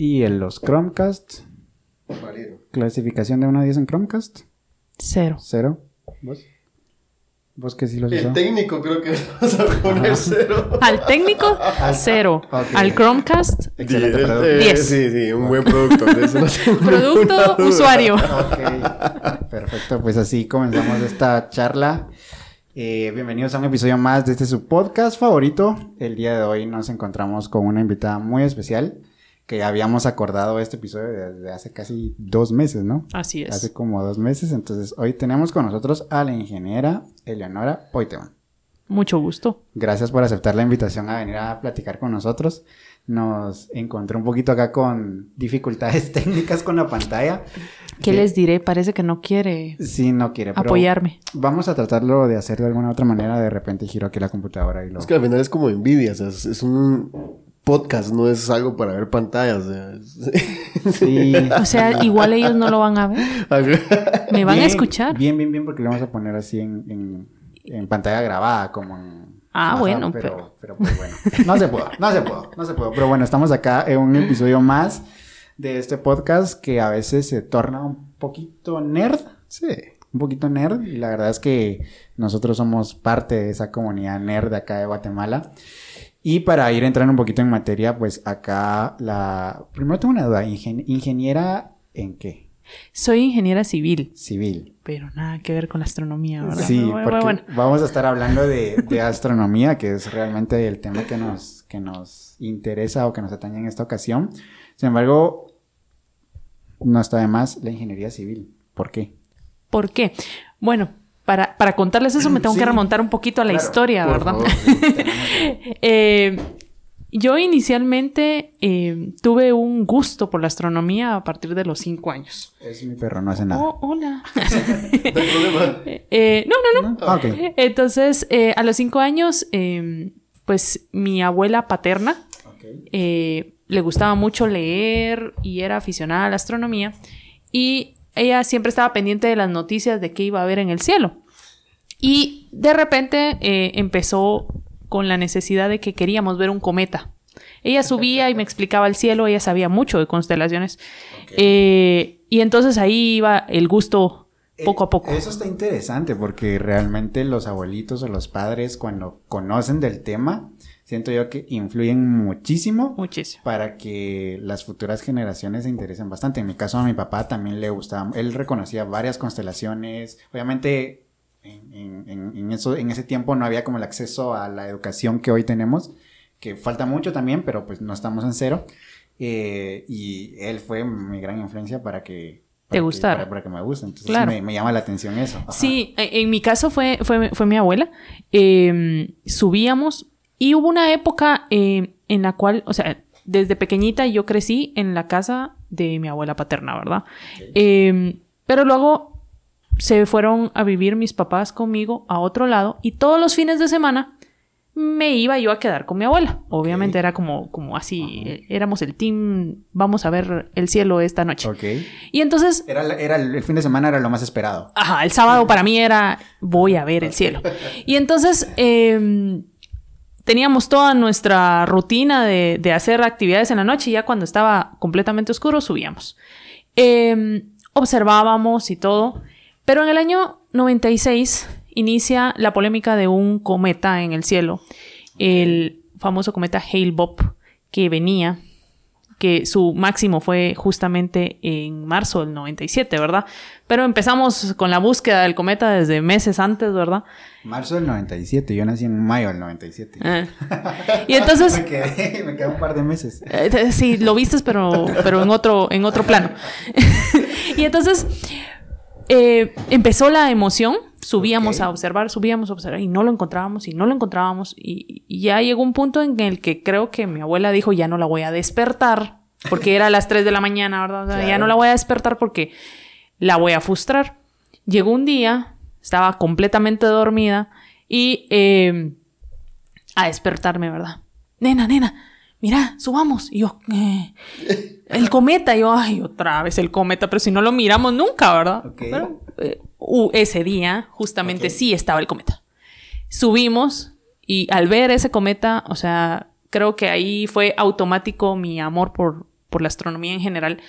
¿Y en los Chromecast? ¿Clasificación de 1 a 10 en Chromecast? Cero. ¿Cero? ¿Vos? ¿Vos qué sí los El usó? técnico creo que vas a poner cero. Al técnico, cero. Al Chromecast, Excelente Sí, producto. Diez. Sí, sí, un buen producto. de eso no tengo producto, duda. usuario. Ok, perfecto. Pues así comenzamos esta charla. Eh, bienvenidos a un episodio más de este su podcast favorito. El día de hoy nos encontramos con una invitada muy especial que habíamos acordado este episodio desde hace casi dos meses, ¿no? Así es. Hace como dos meses. Entonces hoy tenemos con nosotros a la ingeniera Eleonora Poiteman. Mucho gusto. Gracias por aceptar la invitación a venir a platicar con nosotros. Nos encontré un poquito acá con dificultades técnicas con la pantalla. ¿Qué les diré? Parece que no quiere Sí, no quiere, pero apoyarme. vamos a tratarlo de hacer de alguna otra manera. De repente giro aquí la computadora y lo... Es que al final es como envidia, o sea, es un podcast, no es algo para ver pantallas. o sea, es- Sí. O sea, igual ellos no lo van a ver. Me van a escuchar. Bien, bien, bien, porque lo vamos a poner así en, en- en pantalla grabada, como en... Ah, WhatsApp, bueno, pero... Pero pues bueno, no se pudo, no se pudo, no se pudo. Pero bueno, estamos acá en un episodio más de este podcast que a veces se torna un poquito nerd. sí. un poquito nerd y la verdad es que nosotros somos parte de esa comunidad nerd de acá de Guatemala. Y para ir entrando un poquito en materia, pues acá la... Primero tengo una duda, ¿ingen- ¿ingeniera en qué? Soy ingeniera civil, Civil. pero nada que ver con la astronomía, ¿verdad? Sí, Bueno, porque bueno. vamos a estar hablando de, de astronomía, que es realmente el tema que nos, que nos interesa o que nos atañe en esta ocasión. Sin embargo, no está de más la ingeniería civil. ¿Por qué? ¿Por qué? Bueno, para, para contarles eso me tengo Sí. que remontar un poquito a la Claro, historia, ¿verdad? favor, Eh, yo inicialmente eh, tuve un gusto por la astronomía a partir de los cinco años. Es mi perro, no hace nada. Oh, hola. Eh, no, no, no. Ah. Entonces, eh, a los cinco años, eh, pues mi abuela paterna le gustaba mucho leer y era aficionada a la astronomía y ella siempre estaba pendiente de las noticias de qué iba a haber en el cielo. Y de repente eh, empezó con la necesidad de que queríamos ver un cometa. Ella subía y me explicaba el cielo, ella sabía mucho de constelaciones. Eh, y entonces ahí iba el gusto poco a poco. Eh, Eso está interesante porque realmente los abuelitos o los padres cuando conocen del tema, siento yo que influyen muchísimo Muchísimo. para que las futuras generaciones se interesen bastante. En mi caso a mi papá también le gustaba, él reconocía varias constelaciones, obviamente en, en- en- eso, en ese tiempo no había como el acceso a la educación que hoy tenemos, que falta mucho también, pero pues no estamos en cero. Eh, y él fue mi gran influencia para que... para que- gustara. Para, para que me guste. Entonces Claro. me, me llama la atención eso. Ajá. Sí, e- en mi caso fue, fue, fue mi abuela. Eh, subíamos y hubo una época eh, en la cual, o sea, desde pequeñita yo crecí en la casa de mi abuela paterna, ¿verdad? Eh, pero luego se fueron a vivir mis papás conmigo a otro lado y todos los fines de semana me iba yo a quedar con mi abuela. Obviamente era como, como así, eh, éramos el team, vamos a ver el cielo esta noche. Y entonces Era, era el, el fin de semana era lo más esperado. Ajá, el sábado para mí era voy a ver el cielo. Y entonces eh, teníamos toda nuestra rutina de, de hacer actividades en la noche y ya cuando estaba completamente oscuro subíamos. Eh, observábamos y todo, pero en el año 96 inicia la polémica de un cometa en el cielo, el famoso cometa Hale-Bopp que venía que su máximo fue justamente en marzo del 97, ¿verdad? Pero empezamos con la búsqueda del cometa desde meses antes, ¿verdad? Marzo del 97, yo nací en mayo del 97. Ah. Y entonces, me, quedé, me quedé un par de meses. eh, sí, lo vistes, pero, pero en, otro, en otro plano. y entonces, eh, empezó la emoción, subíamos a observar, subíamos a observar y no lo encontrábamos y no lo encontrábamos y, y ya llegó un punto en el que creo que mi abuela dijo ya no la voy a despertar porque era a las 3 de la mañana, ¿verdad? Ya no la voy a despertar porque la voy a frustrar. Llegó un día, estaba completamente dormida y eh, a despertarme, ¿verdad? Nena, nena, mira, subamos. Y yo, eh, el cometa. Y yo, ay, otra vez el cometa, pero si no lo miramos nunca, ¿verdad? Pero eh, uh, ese día, justamente sí estaba el cometa. Subimos y al ver ese cometa, o sea, creo que ahí fue automático mi amor por, por la astronomía en general.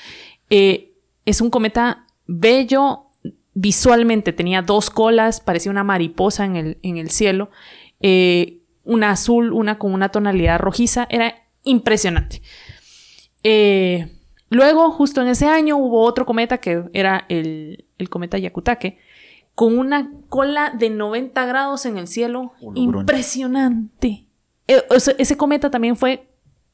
Eh, es un cometa bello visualmente, tenía dos colas, parecía una mariposa en el, en el cielo, una azul, una con una tonalidad rojiza, era impresionante. Eh, luego, justo en ese año, hubo otro cometa que era el, el cometa Yakutake, con una cola de 90 grados en el cielo. Bruno. Impresionante. Sea, ese cometa también fue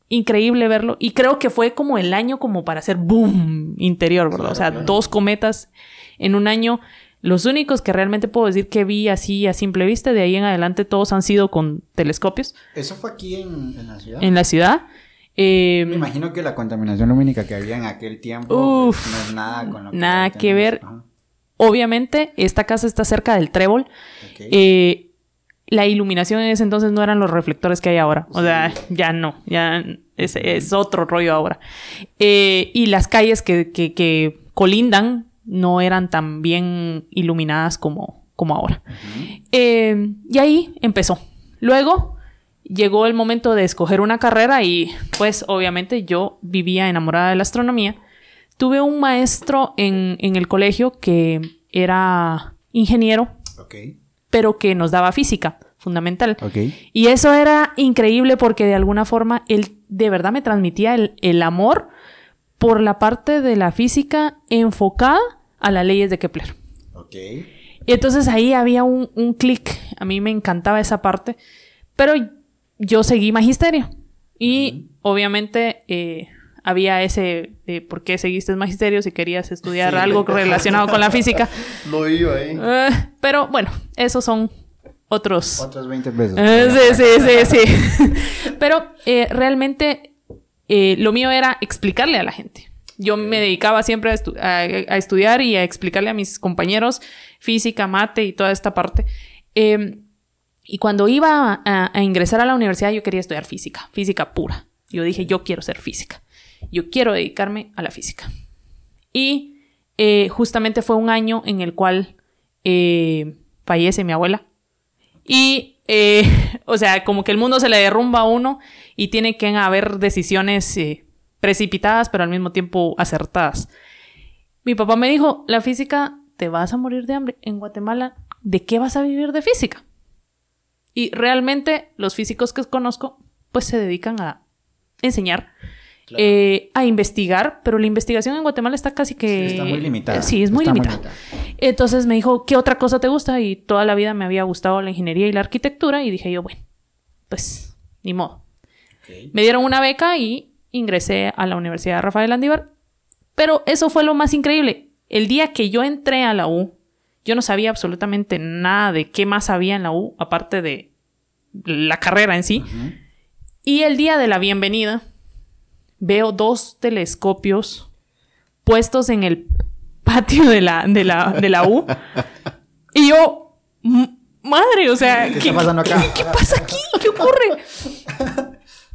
increíble verlo y creo que fue como el año como para hacer boom interior, ¿verdad? Claro, o sea, claro. dos cometas en un año. Los únicos que realmente puedo decir que vi así a simple vista, de ahí en adelante todos han sido con telescopios ¿Eso fue aquí en, en la ciudad? en la ciudad. Eh, Me imagino que la contaminación lumínica que había en aquel tiempo Uf, pues, no es nada con lo que nada que ver. Ajá, obviamente, esta casa está cerca del trébol. Eh, la iluminación en ese entonces no eran los reflectores que hay ahora. O sea, ya no, ya es, es otro rollo ahora. Eh, y las calles que, que- que colindan no eran tan bien iluminadas como, como ahora. Eh, y ahí empezó. Luego llegó el momento de escoger una carrera y pues obviamente yo vivía enamorada de la astronomía. Tuve un maestro en, en el colegio que era ingeniero pero que nos daba física, fundamental. Y eso era increíble porque de alguna forma él de verdad me transmitía el, el amor por la parte de la física enfocada a las leyes de Kepler. Ok. Y entonces ahí había un, un clic, a mí me encantaba esa parte, pero yo seguí magisterio. Y obviamente eh, había ese por qué seguiste magisterio si querías estudiar Sí. algo relacionado con la física. No iba ahí. Eh, pero bueno, esos son otros. Otros 20 pesos. Eh, sí, sí, sí, sí. Pero eh, realmente lo mío era explicarle a la gente. Yo me dedicaba siempre a, estu- a- a estudiar y a explicarle a mis compañeros física, mate y toda esta parte. Eh, y cuando iba a, a ingresar a la universidad yo quería estudiar física, física pura. Yo dije, yo quiero ser física. Yo quiero dedicarme a la física. Y eh, justamente fue un año en el cual eh, fallece mi abuela. Y, eh, o sea, como que el mundo se le derrumba a uno y tiene que haber decisiones eh, precipitadas, pero al mismo tiempo acertadas. Mi papá me dijo, la física, te vas a morir de hambre. En Guatemala, ¿de qué vas a vivir de física? Y realmente los físicos que conozco, pues se dedican a enseñar, Claro. eh, a investigar, pero la investigación en Guatemala está casi que... Sí, está muy limitada. Sí, es muy limitada. Entonces me dijo, ¿qué otra cosa te gusta? Y toda la vida me había gustado la ingeniería y la arquitectura y dije yo, bueno, pues ni modo. Me dieron una beca y ingresé a la Universidad Rafael Andívar. Pero eso fue lo más increíble. El día que yo entré a la U, yo no sabía absolutamente nada de qué más había en la U, aparte de la carrera en sí. Y el día de la bienvenida, veo dos telescopios puestos en el patio de la, de la, de la U. Y yo, "M- madre, o sea, ¿Qué está pasando acá? ¿Qué pasa aquí? ¿Qué ocurre?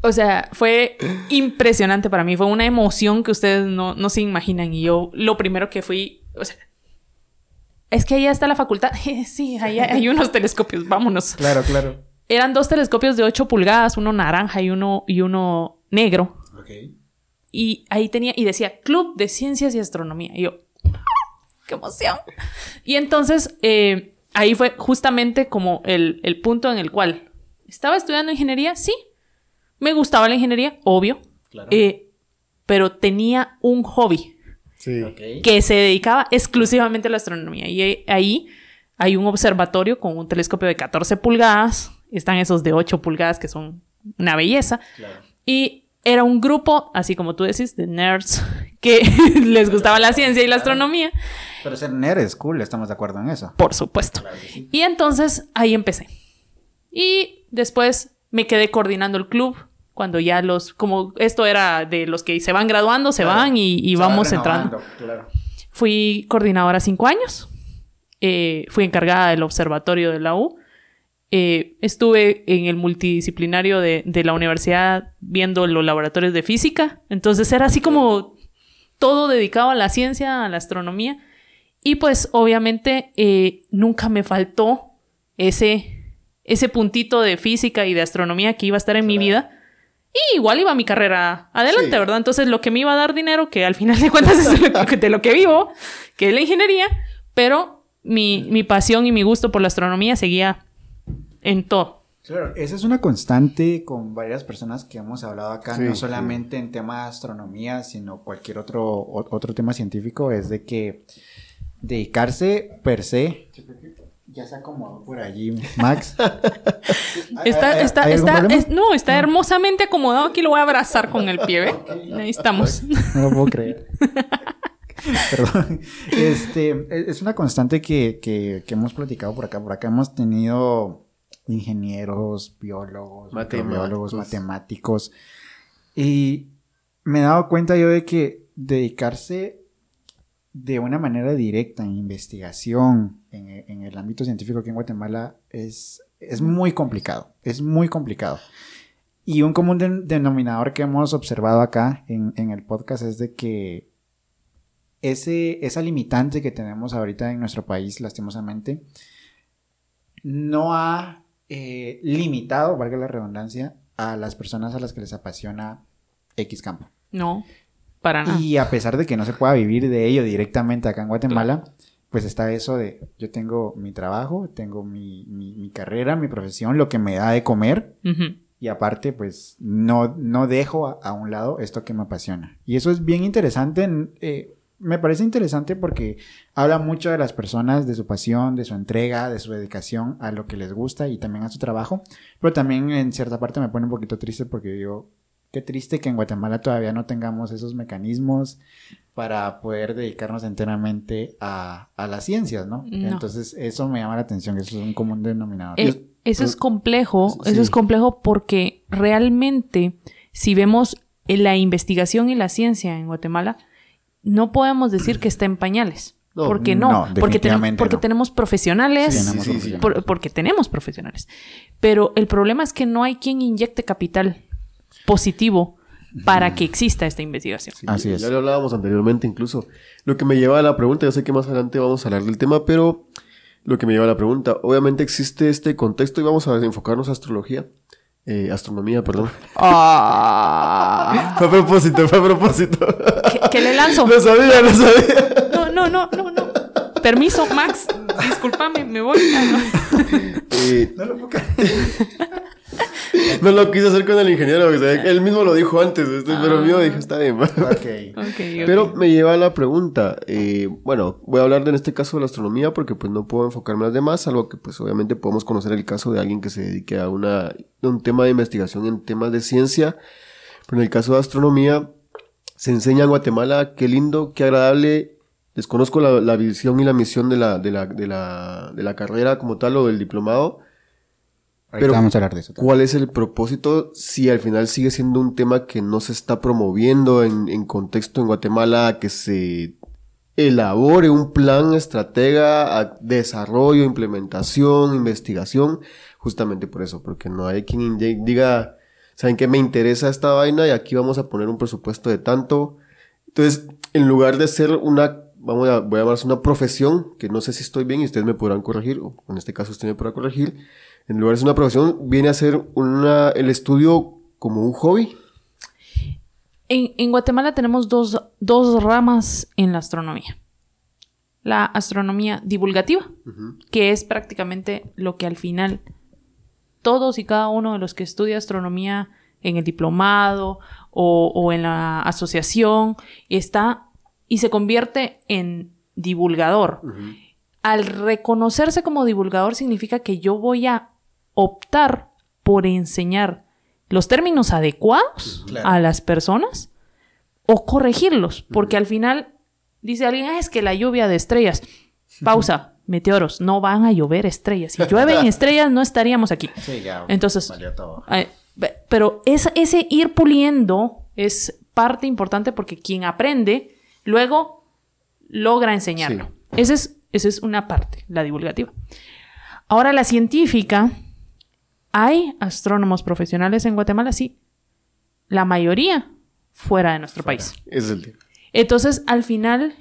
O sea, fue impresionante para mí. Fue una emoción que ustedes no, no se imaginan. Y yo, lo primero que fui, o sea, es que allá está la facultad. sí, allá hay unos telescopios, vámonos. Claro, claro. Eran dos telescopios de 8 pulgadas, uno naranja y uno, y uno negro. Ok. Y ahí tenía, y decía Club de Ciencias y Astronomía. Y yo, ¡qué emoción! Y entonces, eh, ahí fue justamente como el, el punto en el cual estaba estudiando ingeniería, sí. Me gustaba la ingeniería, obvio. Claro. eh, pero tenía un hobby Sí. Que se dedicaba exclusivamente a la astronomía. Y ahí hay un observatorio con un telescopio de 14 pulgadas. Están esos de 8 pulgadas que son una belleza. Claro. Y era un grupo, así como tú decís, de nerds que les gustaba la ciencia y la astronomía, Pero ser nerd es cool, estamos de acuerdo en eso. por supuesto. Claro sí. Y entonces ahí empecé. Y después me quedé coordinando el club. Cuando ya los, como esto era de los que se van graduando, se Claro. van y, vamos entrando. Claro. Fui coordinadora cinco años. Eh, fui encargada del observatorio de la U. Eh, estuve en el multidisciplinario de, de la universidad viendo los laboratorios de física. Entonces era así como todo dedicado a la ciencia, a la astronomía. Y pues obviamente eh, nunca me faltó ese, ese puntito de física y de astronomía que iba a estar en mi Claro. vida. Y igual iba mi carrera adelante, Sí. ¿verdad? Entonces lo que me iba a dar dinero, que al final de cuentas es de lo que, de lo que vivo, que es la ingeniería, pero mi, mi pasión y mi gusto por la astronomía seguía en todo. Claro, esa es una constante con varias personas que hemos hablado acá, Sí, no sí. solamente en tema de astronomía, sino cualquier otro, o- otro tema científico, es de que dedicarse per se... Ya se acomodó por allí, Max. Está, ¿Hay- está, está, es- no, está hermosamente acomodado. Aquí lo voy a abrazar con el pie, ¿ve? Ahí estamos. No lo puedo creer. Perdón. Este, es es una constante que, que, que hemos platicado por acá. Por acá hemos tenido ingenieros, biólogos, Matemáticos. biólogos, matemáticos. Y me he dado cuenta yo de que dedicarse de una manera directa en investigación en, e- el ámbito científico aquí en Guatemala es, es muy complicado. Es muy complicado. Y un común den- denominador que hemos observado acá en, en el podcast es de que ese, esa limitante que tenemos ahorita en nuestro país, lastimosamente, no ha eh, limitado, valga la redundancia, a las personas a las que les apasiona X campo. No, para nada. Y a pesar de que no se pueda vivir de ello directamente acá en Guatemala, pues está eso de yo tengo mi trabajo, tengo mi, mi- mi carrera, mi profesión, lo que me da de comer. Y aparte, pues no, no dejo a, a un lado esto que me apasiona. Y eso es bien interesante. eh, me parece interesante porque habla mucho de las personas, de su pasión, de su entrega, de su dedicación a lo que les gusta y también a su trabajo. Pero también en cierta parte me pone un poquito triste porque digo, qué triste que en Guatemala todavía no tengamos esos mecanismos para poder dedicarnos enteramente a, a las ciencias, ¿no? No. Entonces eso me llama la atención, eso es un común denominador. Eh, eso es complejo, Sí. eso es complejo porque realmente si vemos la investigación y la ciencia en Guatemala, no podemos decir que está en pañales. No, porque no, no, porque, tenemos, porque no. tenemos profesionales, Sí, Tenemos sí, sí. profesionales. por- porque tenemos profesionales. Pero el problema es que no hay quien inyecte capital positivo para que exista esta investigación. Sí, Así es. Ya lo hablábamos anteriormente incluso. Lo que me lleva a la pregunta, yo sé que más adelante vamos a hablar del tema, pero lo que me lleva a la pregunta, obviamente existe este contexto y vamos a enfocarnos a astrología. Eh, astronomía, perdón. Ah. Fue a propósito, fue a propósito. ¿Qué, qué le lanzo? Lo sabía, lo sabía. No, no, no, no, no. Permiso, Max. Discúlpame, me voy. Ah, no. Eh, No lo puedo. No lo quise hacer con el ingeniero, o sea, él mismo lo dijo antes, este, pero Ah. mío dije, está bien. va". Ok. Ok, ok. Pero me lleva a la pregunta, eh, bueno, voy a hablar de, en este caso de la astronomía porque pues no puedo enfocarme en las demás, algo que pues obviamente podemos conocer el caso de alguien que se dedique a una, un tema de investigación en temas de ciencia, pero en el caso de astronomía se enseña en Guatemala, qué lindo, qué agradable, desconozco la, la visión y la misión de la, de, la, de, la, de la carrera como tal o del diplomado, Ahorita Pero- vamos a hablar de eso. ¿Cuál es el propósito si al final sigue siendo un tema que no se está promoviendo en, en contexto en Guatemala, que se elabore un plan estratega, a desarrollo, implementación, investigación? Justamente por eso, porque no hay quien diga, ¿saben qué? Me interesa esta vaina y aquí vamos a poner un presupuesto de tanto. Entonces, en lugar de ser una, vamos a, voy a llamarse una profesión, que no sé si estoy bien y ustedes me podrán corregir, o en este caso usted me podrá corregir, en lugar de ser una profesión, viene a ser una, el estudio como un hobby. En, en Guatemala tenemos dos, dos ramas en la astronomía. La astronomía divulgativa, que es prácticamente lo que al final todos y cada uno de los que estudia astronomía en el diplomado o, o en la asociación está y se convierte en divulgador. Al reconocerse como divulgador significa que yo voy a optar por enseñar los términos adecuados Claro. a las personas o corregirlos, porque al final dice alguien, "Ah, es que la lluvia de estrellas, pausa, meteoros, no van a llover estrellas. Si llueven estrellas no estaríamos aquí. Sí, ya. Entonces, pero esa- ese ir puliendo es parte importante porque quien aprende luego logra enseñarlo. Esa es, esa es una parte, la divulgativa. Ahora, la científica, ¿hay astrónomos profesionales en Guatemala? Sí. La mayoría fuera de nuestro país. Es el tema. Entonces, al final,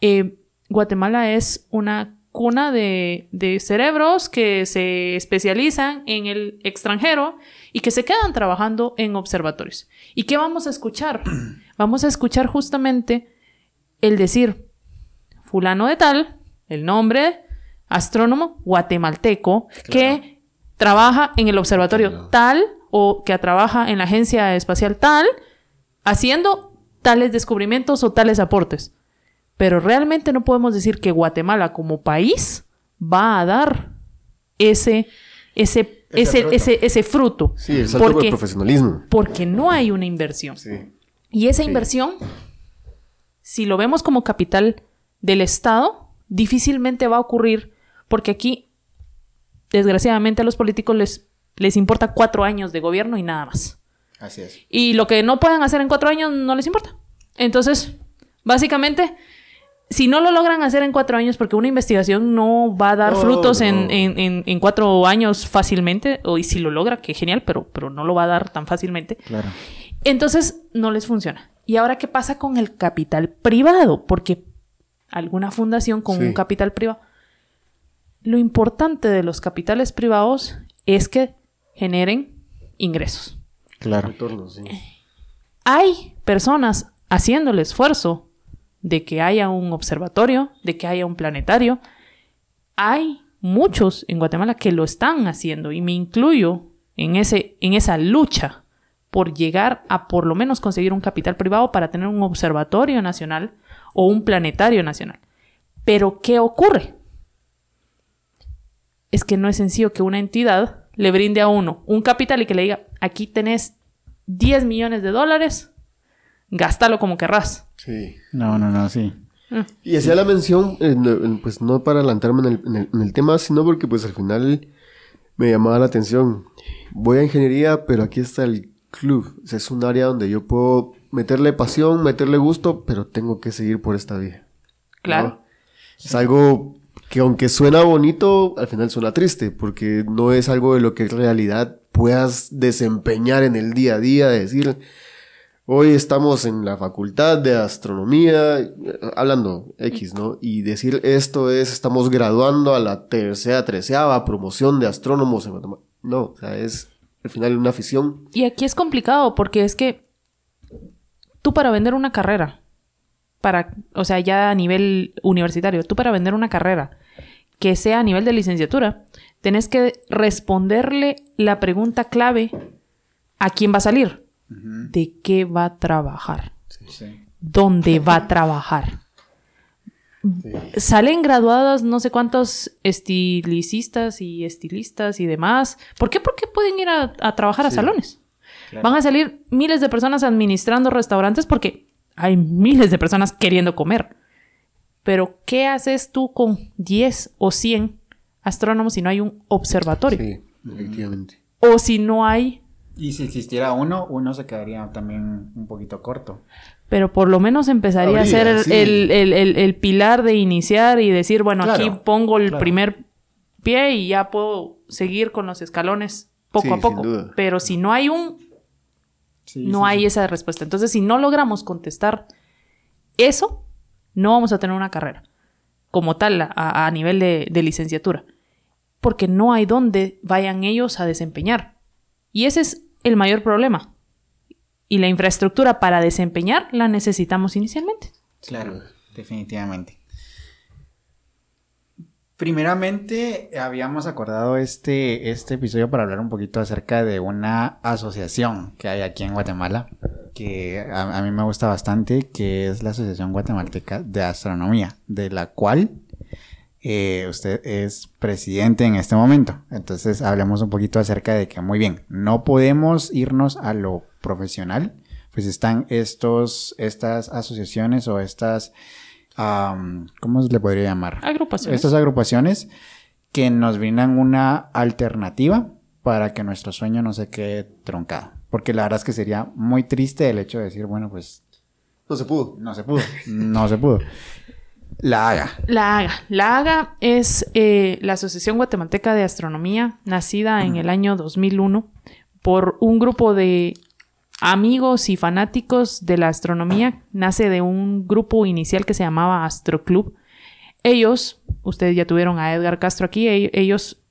eh, Guatemala es una cuna de, de cerebros que se especializan en el extranjero y que se quedan trabajando en observatorios. ¿Y qué vamos a escuchar? Vamos a escuchar justamente el decir, fulano de tal, el nombre, astrónomo guatemalteco, que trabaja en el observatorio tal o que trabaja en la agencia espacial tal, haciendo tales descubrimientos o tales aportes. Pero realmente no podemos decir que Guatemala como país va a dar ese, ese, ese, fruto. ese, ese fruto. Sí, el salto de profesionalismo. Porque no hay una inversión. Sí. Y esa Sí. inversión, si lo vemos como capital del Estado, difícilmente va a ocurrir porque aquí, desgraciadamente, a los políticos les, les importa cuatro años de gobierno y nada más. Así es. Y lo que no puedan hacer en cuatro años no les importa. Entonces, básicamente, si no lo logran hacer en cuatro años, porque una investigación no va a dar frutos en, no. en- en- en cuatro años fácilmente, o y si lo logra, que genial, pero, pero no lo va a dar tan fácilmente. Claro. Entonces, no les funciona. ¿Y ahora qué pasa con el capital privado? Porque alguna fundación con Sí. un capital privado. Lo importante de los capitales privados es que generen ingresos. Claro. Retorno, sí. Hay personas haciendo el esfuerzo de que haya un observatorio, de que haya un planetario. Hay muchos en Guatemala que lo están haciendo y me incluyo en, ese, en esa lucha por llegar a por lo menos conseguir un capital privado para tener un observatorio nacional o un planetario nacional. Pero ¿qué ocurre? Es que no es sencillo que una entidad le brinde a uno un capital y que le diga, aquí tenés 10 millones de dólares, gástalo como querrás. Sí. No, no, no, sí. Y hacía la mención, pues no para adelantarme en el, en el- en el tema, sino porque pues al final me llamaba la atención. Voy a ingeniería, pero aquí está el club. O sea, es un área donde yo puedo meterle pasión, meterle gusto, pero tengo que seguir por esta vía. Claro. ¿no? Es algo que aunque suena bonito, al final suena triste, porque no es algo de lo que en realidad puedas desempeñar en el día a día, de decir, hoy estamos en la facultad de astronomía, hablando X, ¿no? Y decir esto es, estamos graduando a la tercera, treceava promoción de astrónomos en. No, o sea, es al final una afición. Y aquí es complicado porque es que tú para vender una carrera, para, o sea, ya a nivel universitario, tú para vender una carrera que sea a nivel de licenciatura, tenés que responderle la pregunta clave a quién va a salir, de qué va a trabajar, Sí. dónde va a trabajar. Salen graduadas no sé cuántos estilicistas y estilistas y demás. ¿Por qué? Porque pueden ir a, a trabajar a salones. Claro. Van a salir miles de personas administrando restaurantes porque hay miles de personas queriendo comer. Pero, ¿qué haces tú con 10 o 100 astrónomos si no hay un observatorio? Sí, efectivamente. O si no hay, Y si existiera uno, uno se quedaría también un poquito corto. pero por lo menos empezaría a ser el, sí. el- el- el- el pilar de iniciar y decir, bueno, Claro, aquí pongo el claro. primer pie y ya puedo seguir con los escalones poco Sí, a poco. sin duda. Pero si no hay un, Sí, no sí, hay sí. esa respuesta. Entonces, si no logramos contestar eso, no vamos a tener una carrera como tal a, nivel de, de licenciatura. Porque no hay dónde vayan ellos a desempeñar. Y ese es el mayor problema. Y la infraestructura para desempeñar la necesitamos inicialmente. Claro, definitivamente. Primeramente, habíamos acordado este, este episodio para hablar un poquito acerca de una asociación que hay aquí en Guatemala, que a, mí me gusta bastante, que es la Asociación Guatemalteca de Astronomía, de la cual eh, usted es presidente en este momento. Entonces, hablemos un poquito acerca de que, muy bien, no podemos irnos a lo profesional, pues están estos, estas asociaciones o estas, am, ¿cómo se le podría llamar? Agrupaciones. Estas agrupaciones que nos brindan una alternativa para que nuestro sueño no se quede truncado. Porque la verdad es que sería muy triste el hecho de decir, bueno, pues No se pudo. no se pudo, no se pudo. La haga. La AGA. La AGA es eh, la Asociación Guatemalteca de Astronomía, nacida en el año 2001 por un grupo de amigos y fanáticos de la astronomía. Nace de un grupo inicial que se llamaba Astro Club. ellos, ustedes ya tuvieron a Edgar Castro aquí, e- ellos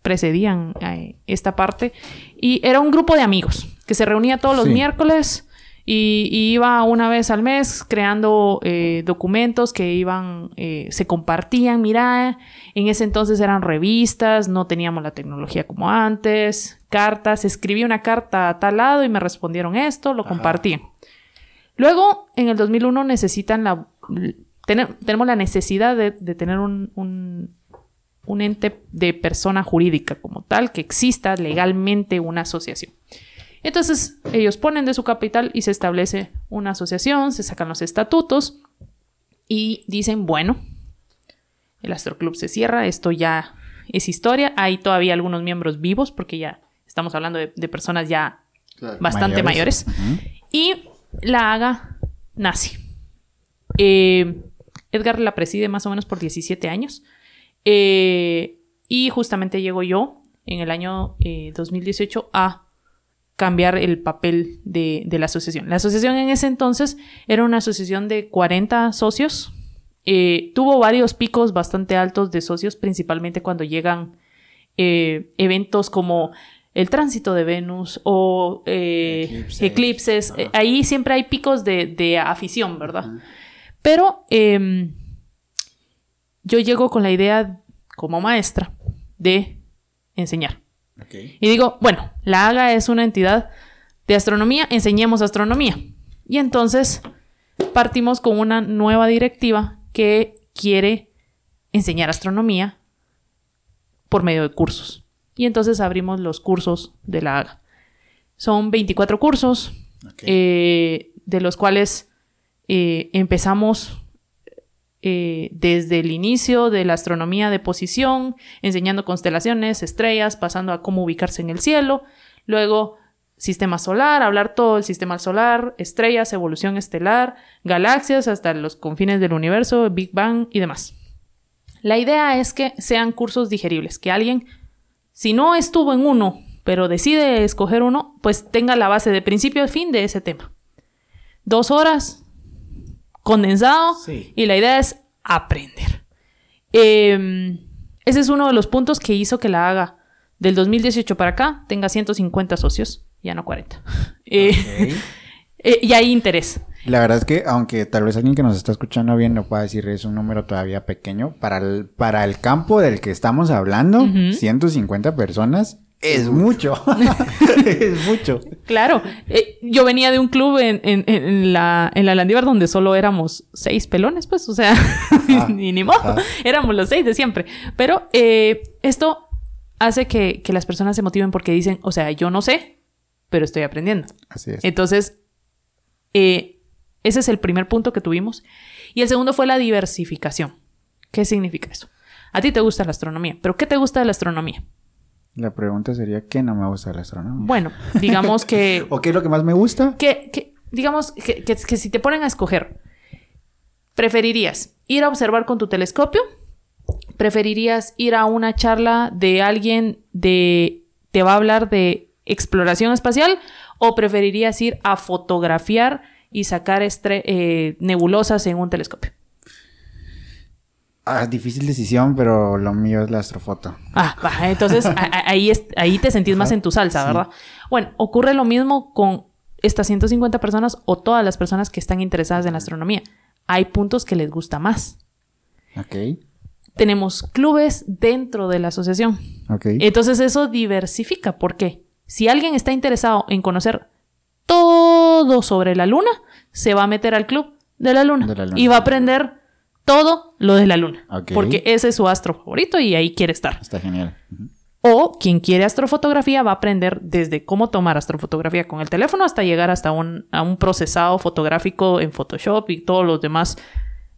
precedían eh, esta parte y era un grupo de amigos que se reunía todos los Sí. miércoles y, y iba una vez al mes creando eh, documentos que iban, eh, se compartían, mira, en ese entonces eran revistas, no teníamos la tecnología como antes, cartas, escribí una carta a tal lado y me respondieron esto, lo Ajá. compartí. Luego, en el 2001 necesitan la... tenemos la necesidad de, de tener un, un, un ente de persona jurídica como tal, que exista legalmente una asociación. Entonces, ellos ponen de su capital y se establece una asociación, se sacan los estatutos y dicen, bueno, el Astroclub se cierra, esto ya es historia, hay todavía algunos miembros vivos porque ya estamos hablando de, de personas ya Claro. bastante mayores. Y la haga nazi. Eh, Edgar la preside más o menos por 17 años. Eh, y justamente llego yo en el año eh, 2018 a cambiar el papel de, de la asociación. La asociación en ese entonces era una asociación de 40 socios. Eh, tuvo varios picos bastante altos de socios, principalmente cuando llegan eh, eventos como el tránsito de Venus o eh, Eclipses. ahí siempre hay picos de, de afición, ¿verdad? Pero em, yo llego con la idea como maestra de enseñar. Y digo, bueno, la AGA es una entidad de astronomía, enseñemos astronomía. Y entonces partimos con una nueva directiva que quiere enseñar astronomía por medio de cursos. Y entonces abrimos los cursos de la AGA. Son 24 cursos, eh, de los cuales eh, empezamos eh, desde el inicio de la astronomía de posición, enseñando constelaciones, estrellas, pasando a cómo ubicarse en el cielo, luego sistema solar, hablar todo el sistema solar, estrellas, evolución estelar, galaxias, hasta los confines del universo, Big Bang y demás. La idea es que sean cursos digeribles, que alguien, si no estuvo en uno, pero decide escoger uno, pues tenga la base de principio a fin de ese tema. Dos horas, condensado, Sí. y la idea es aprender. Eh, ese es uno de los puntos que hizo que la haga del 2018 para acá tenga 150 socios, ya no 40. Eh, eh, y hay interés. La verdad es que, aunque tal vez alguien que nos está escuchando bien no pueda decir es un número todavía pequeño, para el, para el campo del que estamos hablando, Ujú. 150 personas es mucho. es mucho. Claro, eh, yo venía de un club en, en- en la, en la Landívar donde solo éramos seis pelones, pues, o sea, ni, ni modo, éramos los seis de siempre. Pero eh, esto hace que, que las personas se motiven porque dicen, o sea, yo no sé, pero estoy aprendiendo. Así es. Entonces, eh, ese es el primer punto que tuvimos. Y el segundo fue la diversificación. ¿Qué significa eso? A ti te gusta la astronomía, pero ¿qué te gusta de la astronomía? La pregunta sería, ¿qué no me gusta de la astronomía? Bueno, digamos que ¿O qué es lo que más me gusta? que, que- digamos que, que- que si te ponen a escoger, ¿preferirías ir a observar con tu telescopio? ¿Preferirías ir a una charla de alguien de te va a hablar de exploración espacial? ¿O preferirías ir a fotografiar y sacar estre- eh, nebulosas en un telescopio? Ah, difícil decisión, pero lo mío es la astrofoto. Ah, va, entonces ahí, es- ahí te sentís más en tu salsa, sí. ¿verdad? Bueno, ocurre lo mismo con estas 150 personas o todas las personas que están interesadas en la astronomía. Hay puntos que les gusta más. Ok. Tenemos clubes dentro de la asociación. Ok. Entonces eso diversifica. ¿Por qué? Si alguien está interesado en conocer todo sobre la luna, se va a meter al club de la luna, De la luna. y va a aprender todo lo de la luna. Porque ese es su astro favorito y ahí quiere estar. Está genial. O quien quiere astrofotografía va a aprender desde cómo tomar astrofotografía con el teléfono hasta llegar hasta un, a un procesado fotográfico en Photoshop y todos los demás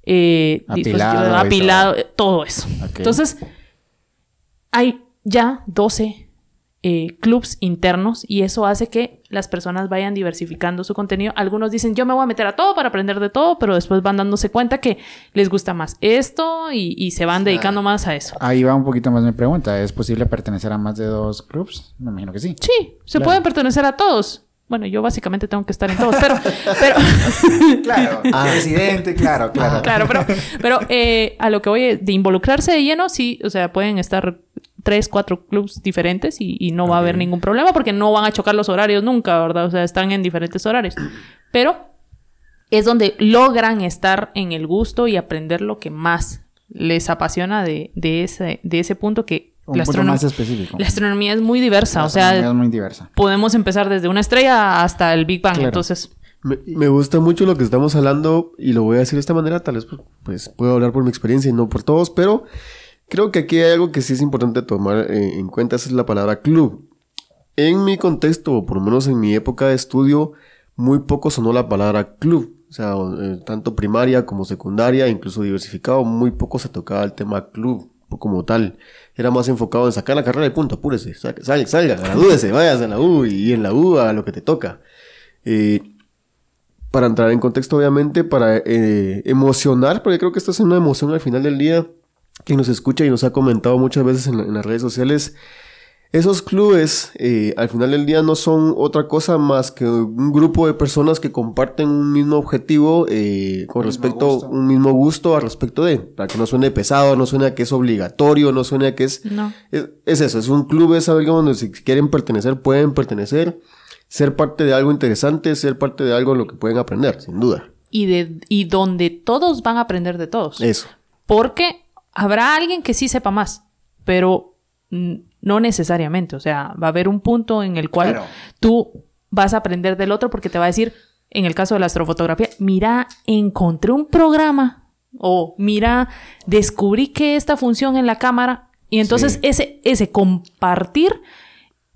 eh, Apilado todo eso. Entonces, hay ya 12 eh, clubs internos y eso hace que las personas vayan diversificando su contenido. Algunos dicen, yo me voy a meter a todo para aprender de todo, pero después van dándose cuenta que les gusta más esto y, y se van dedicando más a eso. Ahí va un poquito más mi pregunta. ¿Es posible pertenecer a más de dos clubs? Me imagino que sí. Sí, se Claro. pueden pertenecer a todos. Bueno, yo básicamente tengo que estar en todos, pero... pero claro, ah. presidente, claro, claro. Claro, pero, pero eh, a lo que voy de involucrarse de lleno, sí, o sea, pueden estar tres, cuatro clubs diferentes y, no va a haber ningún problema porque no van a chocar los horarios nunca, ¿verdad? O sea, están en diferentes horarios. Pero es donde logran estar en el gusto y aprender lo que más les apasiona de, de, ese, de ese punto que la, más específico. la astronomía es muy diversa, o sea, es muy diversa. podemos empezar desde una estrella hasta el Big Bang, entonces... Me, gusta mucho lo que estamos hablando y lo voy a decir de esta manera, tal vez pues, pues puedo hablar por mi experiencia y no por todos, pero creo que aquí hay algo que sí es importante tomar eh, en cuenta, esa es la palabra club. En mi contexto, o por lo menos en mi época de estudio, muy poco sonó la palabra club. O sea, eh, tanto primaria como secundaria, incluso diversificado, muy poco se tocaba el tema club como tal. Era más enfocado en sacar la carrera de punto, apúrese, salga, salga, salga gradúese, vayas a la U y en la U a lo que te toca. Eh, para entrar en contexto, obviamente, para eh, emocionar, porque creo que esta es una emoción al final del día, que nos escucha y nos ha comentado muchas veces en las redes sociales, esos clubes eh, al final del día no son otra cosa más que un grupo de personas que comparten un mismo objetivo eh, con respecto a un mismo gusto al respecto de, para que no suene pesado, no suene a que es obligatorio, no suene a que es, no. es, eso, es un club, es algo donde si quieren pertenecer pueden pertenecer, ser parte de algo interesante, ser parte de algo en lo que pueden aprender, sin duda. Y, de, y donde todos van a aprender de todos. Eso. Porque habrá alguien que sí sepa más, pero no necesariamente, o sea, va a haber un punto en el cual tú vas a aprender del otro porque te va a decir, en el caso de la astrofotografía, mira, encontré un programa o mira, descubrí que esta función en la cámara y entonces ese, ese compartir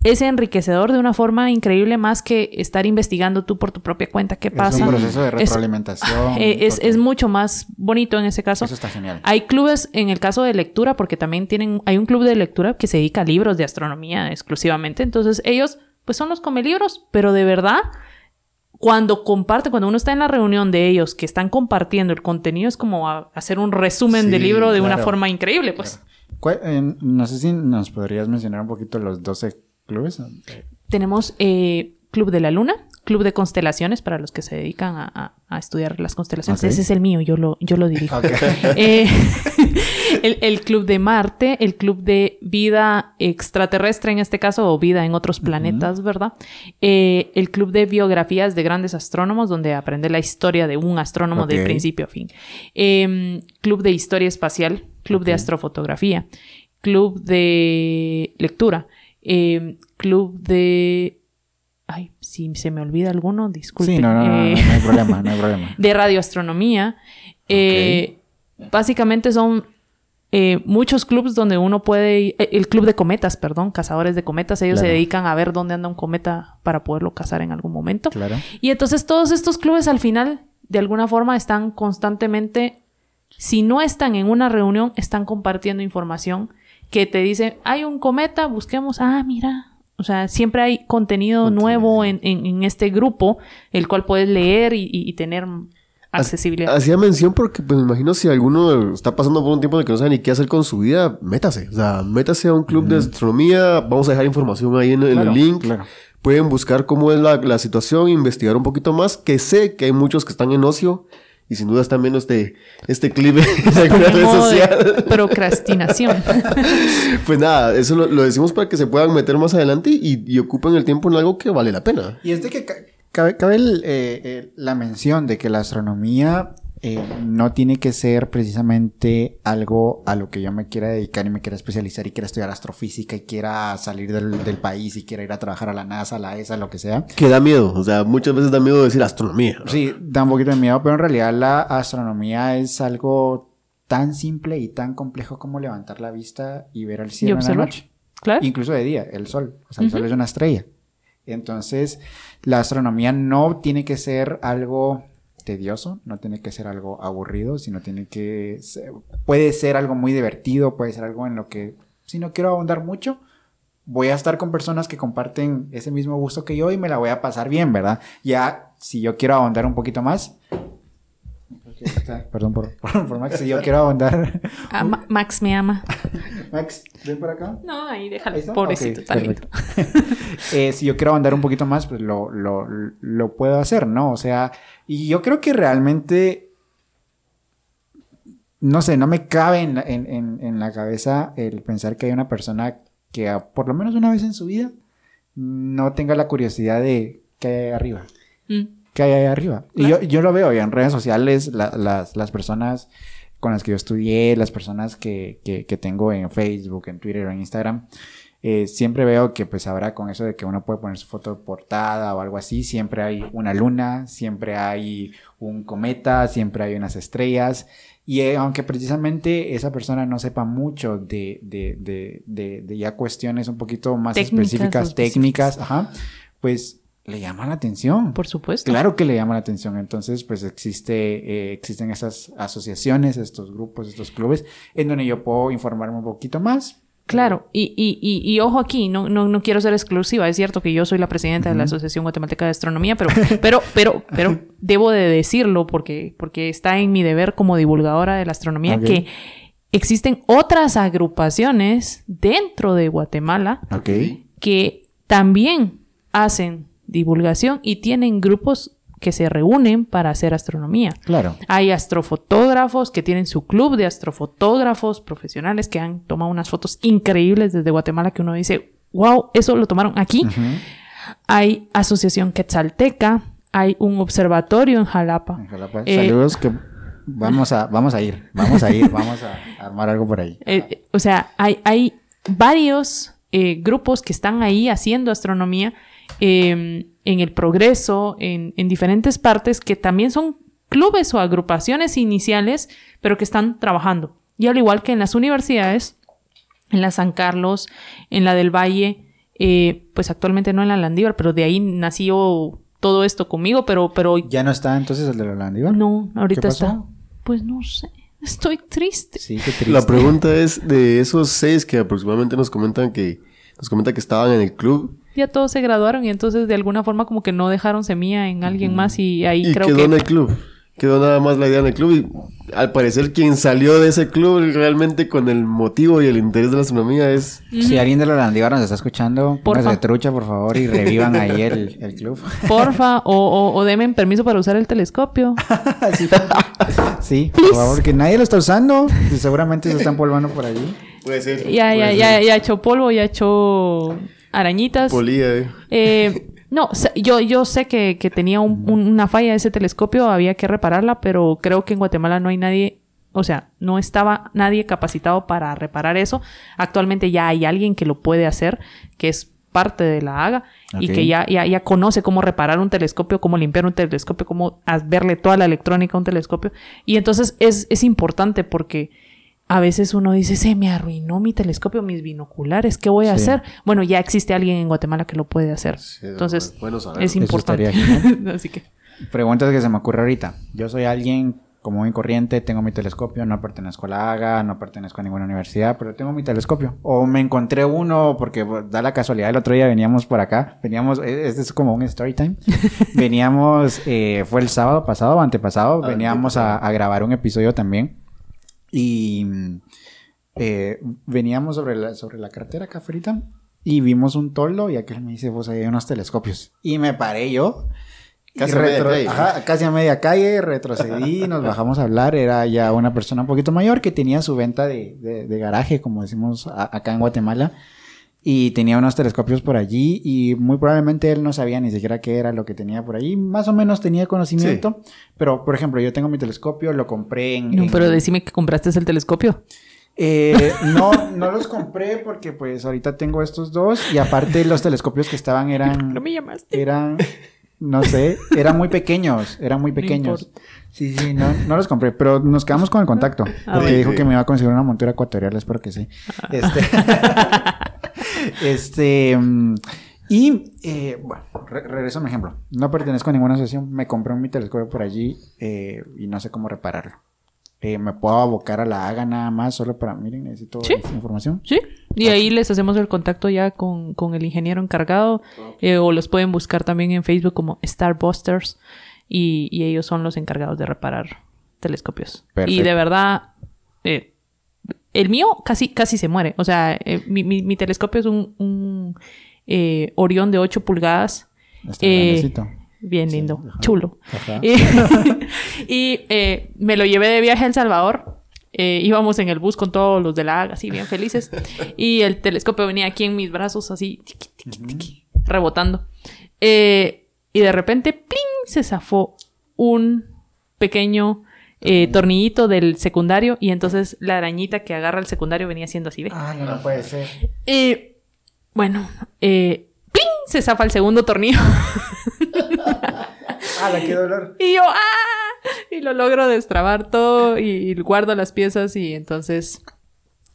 es enriquecedor de una forma increíble más que estar investigando tú por tu propia cuenta qué pasa. Es un proceso de retroalimentación. Es, es, mucho más bonito en ese caso. Eso está genial. Hay clubes en el caso de lectura, porque también tienen, hay un club de lectura que se dedica a libros de astronomía exclusivamente. Entonces ellos, pues son los come libros, pero de verdad, cuando comparte, cuando uno está en la reunión de ellos que están compartiendo el contenido, es como hacer un resumen del libro de una forma increíble, pues. Eh, no sé si nos podrías mencionar un poquito los 12 clubes? Tenemos eh, Club de la Luna, Club de Constelaciones para los que se dedican a, estudiar las constelaciones. Ese es el mío, yo lo, yo lo dirijo. Eh, el, Club de Marte, el Club de Vida Extraterrestre en este caso, o vida en otros planetas, ¿verdad? Eh, el Club de Biografías de Grandes Astrónomos, donde aprende la historia de un astrónomo de principio a fin. Em, club de Historia Espacial, Club de Astrofotografía, Club de Lectura. Eh, club de... Ay, si se me olvida alguno, disculpe. Sí, no, no, no, no, hay problema, no hay problema. De radioastronomía. Eh, básicamente son eh, muchos clubs donde uno puede... el club de cometas, perdón, cazadores de cometas. Ellos se dedican a ver dónde anda un cometa para poderlo cazar en algún momento. Claro. Y entonces todos estos clubes al final, de alguna forma, están constantemente... Si no están en una reunión, están compartiendo información que te dice, hay un cometa, busquemos, ah, mira. O sea, siempre hay contenido nuevo en, en, este grupo, el cual puedes leer y, tener accesibilidad. Hacía mención porque, pues me imagino si alguno está pasando por un tiempo de que no sabe ni qué hacer con su vida, métase. O sea, métase a un club de astronomía. Vamos a dejar información ahí en, el link. Pueden buscar cómo es la, la, situación, investigar un poquito más. Que sé que hay muchos que están en ocio y sin duda están menos este, este clip en alguna red social. procrastinación. pues nada, eso lo, decimos para que se puedan meter más adelante y, ocupen el tiempo en algo que vale la pena. Y es de que cabe, cabe eh, eh, la mención de que la astronomía eh, no tiene que ser precisamente algo a lo que yo me quiera dedicar y me quiera especializar y quiera estudiar astrofísica y quiera salir del, del, país y quiera ir a trabajar a la NASA, a la ESA, lo que sea. Que da miedo, o sea, muchas veces da miedo decir astronomía. Sí, da un poquito de miedo, pero en realidad la astronomía es algo tan simple y tan complejo como levantar la vista y ver el cielo en la noche. Claro. Incluso de día, el sol. O sea, el sol es una estrella. Entonces, la astronomía no tiene que ser algo tedioso, no tiene que ser algo aburrido, sino tiene que puede ser algo muy divertido, puede ser algo en lo que si no quiero ahondar mucho, voy a estar con personas que comparten ese mismo gusto que yo y me la voy a pasar bien, ¿verdad? Ya si yo quiero ahondar un poquito más, Perdón por, por, Max, si yo quiero ahondar. Ah, Max me ama. Max, ven para acá. No, ahí déjalo. Está. Pobrecito, Ok, está lindo. Eh, si yo quiero andar un poquito más, pues lo, lo, lo puedo hacer, ¿no? O sea, y yo creo que realmente, no sé, no me cabe en la, en, en- en la cabeza el pensar que hay una persona que a- por lo menos una vez en su vida no tenga la curiosidad de qué hay ahí arriba. Mm. ¿Qué hay ahí arriba? Y yo, yo lo veo y en redes sociales, la- las, las personas con las que yo estudié, las personas que, que, que tengo en Facebook, en Twitter, en Instagram, eh, siempre veo que pues ahora con eso de que uno puede poner su foto de portada o algo así, siempre hay una luna, siempre hay un cometa, siempre hay unas estrellas. Y eh, aunque precisamente esa persona no sepa mucho de, de, de, de, de ya cuestiones un poquito más Técnicas específicas, o específicas. técnicas, ajá, pues le llama la atención. Por supuesto. Claro que le llama la atención. Entonces, pues existe, eh, existen esas asociaciones, estos grupos, estos clubes, en donde yo puedo informarme un poquito más. Claro, y, y, y, y ojo aquí, no, no, no quiero ser exclusiva, es cierto que yo soy la presidenta de la Asociación Guatemalteca de Astronomía, pero, pero, pero, pero debo de decirlo porque, porque está en mi deber como divulgadora de la astronomía que existen otras agrupaciones dentro de Guatemala que también hacen divulgación y tienen grupos que se reúnen para hacer astronomía. Claro. Hay astrofotógrafos que tienen su club de astrofotógrafos profesionales que han tomado unas fotos increíbles desde Guatemala que uno dice, wow, eso lo tomaron aquí. Hay Asociación Quetzalteca, hay un observatorio en Jalapa. En Jalapa. Eh, Saludos que vamos a, vamos a ir, vamos a ir, vamos a armar algo por ahí. Eh, o sea, hay, hay varios eh, grupos que están ahí haciendo astronomía eh, en el progreso, en, en diferentes partes, que también son clubes o agrupaciones iniciales, pero que están trabajando. Y al igual que en las universidades, en la San Carlos, en la del Valle, eh, pues actualmente no en la Landívar, pero de ahí nació todo esto conmigo, pero, pero ¿Ya no está entonces el de la Landívar? no, ahorita ¿Qué pasó? está. Pues no sé, estoy triste. Sí, qué triste. La pregunta es de esos seis que aproximadamente nos comentan que nos comenta que estaban en el club ya todos se graduaron y entonces de alguna forma como que no dejaron semilla en alguien más y ahí y creo quedó que en el club. Quedó nada más la idea en el club y al parecer quien salió de ese club realmente con el motivo y el interés de la astronomía es Si alguien de la Landívar nos está escuchando, Porfa. póngase trucha, por favor, y revivan ahí el, el club. porfa o, o, o denme permiso para usar el telescopio. sí, sí, por favor, que nadie lo está usando. y Seguramente se están polvando por allí. puede ser Ya, ya, puede ya, ser ya echó polvo, ya echó arañitas. polía, eh. Eh, no, yo, yo sé que, que tenía un- un- una falla ese telescopio, había que repararla, pero creo que en Guatemala no hay nadie, o sea, no estaba nadie capacitado para reparar eso. Actualmente ya hay alguien que lo puede hacer, que es parte de la AGA y que ya, ya, ya conoce cómo reparar un telescopio, cómo limpiar un telescopio, cómo verle toda la electrónica a un telescopio. Y entonces es, es importante porque a veces uno dice, se me arruinó mi telescopio, mis binoculares, ¿qué voy a Sí. hacer? Bueno, ya existe alguien en Guatemala que lo puede hacer. Sí, Entonces, bueno es importante. Así que, Preguntas que se me ocurre ahorita. Yo soy alguien común y corriente, tengo mi telescopio, no pertenezco a la AGA, no pertenezco a ninguna universidad, pero tengo mi telescopio. O me encontré uno porque da la casualidad, el otro día veníamos por acá, veníamos, este es como un story time. veníamos, eh, fue el sábado pasado o antepasado, Ah, veníamos a, a grabar un episodio también. Y eh, veníamos sobre la, sobre la carretera y vimos un toldo y aquel me dice, vos ahí hay unos telescopios. Y me paré yo. Casi a media calle. Ajá, casi a media calle, retrocedí, nos bajamos a hablar. Era ya una persona un poquito mayor que tenía su venta de, de- de garaje, como decimos a- acá en Guatemala. Y tenía unos telescopios por allí y muy probablemente él no sabía ni siquiera qué era lo que tenía por allí. Más o menos tenía conocimiento. Pero, por ejemplo, yo tengo mi telescopio, lo compré en... no, en- pero decime que compraste el telescopio. eh, no, no los compré porque pues ahorita tengo estos dos y aparte los telescopios que estaban eran... No me llamaste. Eran, no sé, eran muy pequeños, eran muy pequeños. sí, sí, no, no los compré, pero nos quedamos con el contacto. Ah, porque dijo Sí. que me iba a conseguir una montura ecuatorial, espero que sí. Este, este, y, eh, bueno, re- regreso a mi ejemplo. No pertenezco a ninguna asociación, me compré mi telescopio por allí eh, y no sé cómo repararlo. Eh, me puedo abocar a la haga nada más solo para, miren, necesito Sí. información. Sí, y ahí les hacemos el contacto ya con, con el ingeniero encargado eh, o los pueden buscar también en Facebook como Starbusters y, y ellos son los encargados de reparar telescopios. Y Perfecto. de verdad, eh, el mío casi, casi se muere. O sea, eh, mi, mi- mi telescopio es un, un eh, Orión de 8 pulgadas. Está Eh. Bien Sí, lindo, ajá. chulo. Ajá. Y, y, me lo llevé de viaje a El Salvador. Íbamos en el bus con todos los de la AGA, así bien felices. Y el telescopio venía aquí en mis brazos, así, tiqui, tiqui, tiqui, rebotando. Y de repente, ¡pling! se zafó un pequeño eh, tornillito del secundario. Y entonces la arañita que agarra el secundario venía siendo así, ¿ve? Ah, no, no puede ser. Eh, bueno, eh, se zafa el segundo tornillo. Ah, la qué dolor. Y yo, ¡ah! Y lo logro destrabar todo y, y guardo las piezas y entonces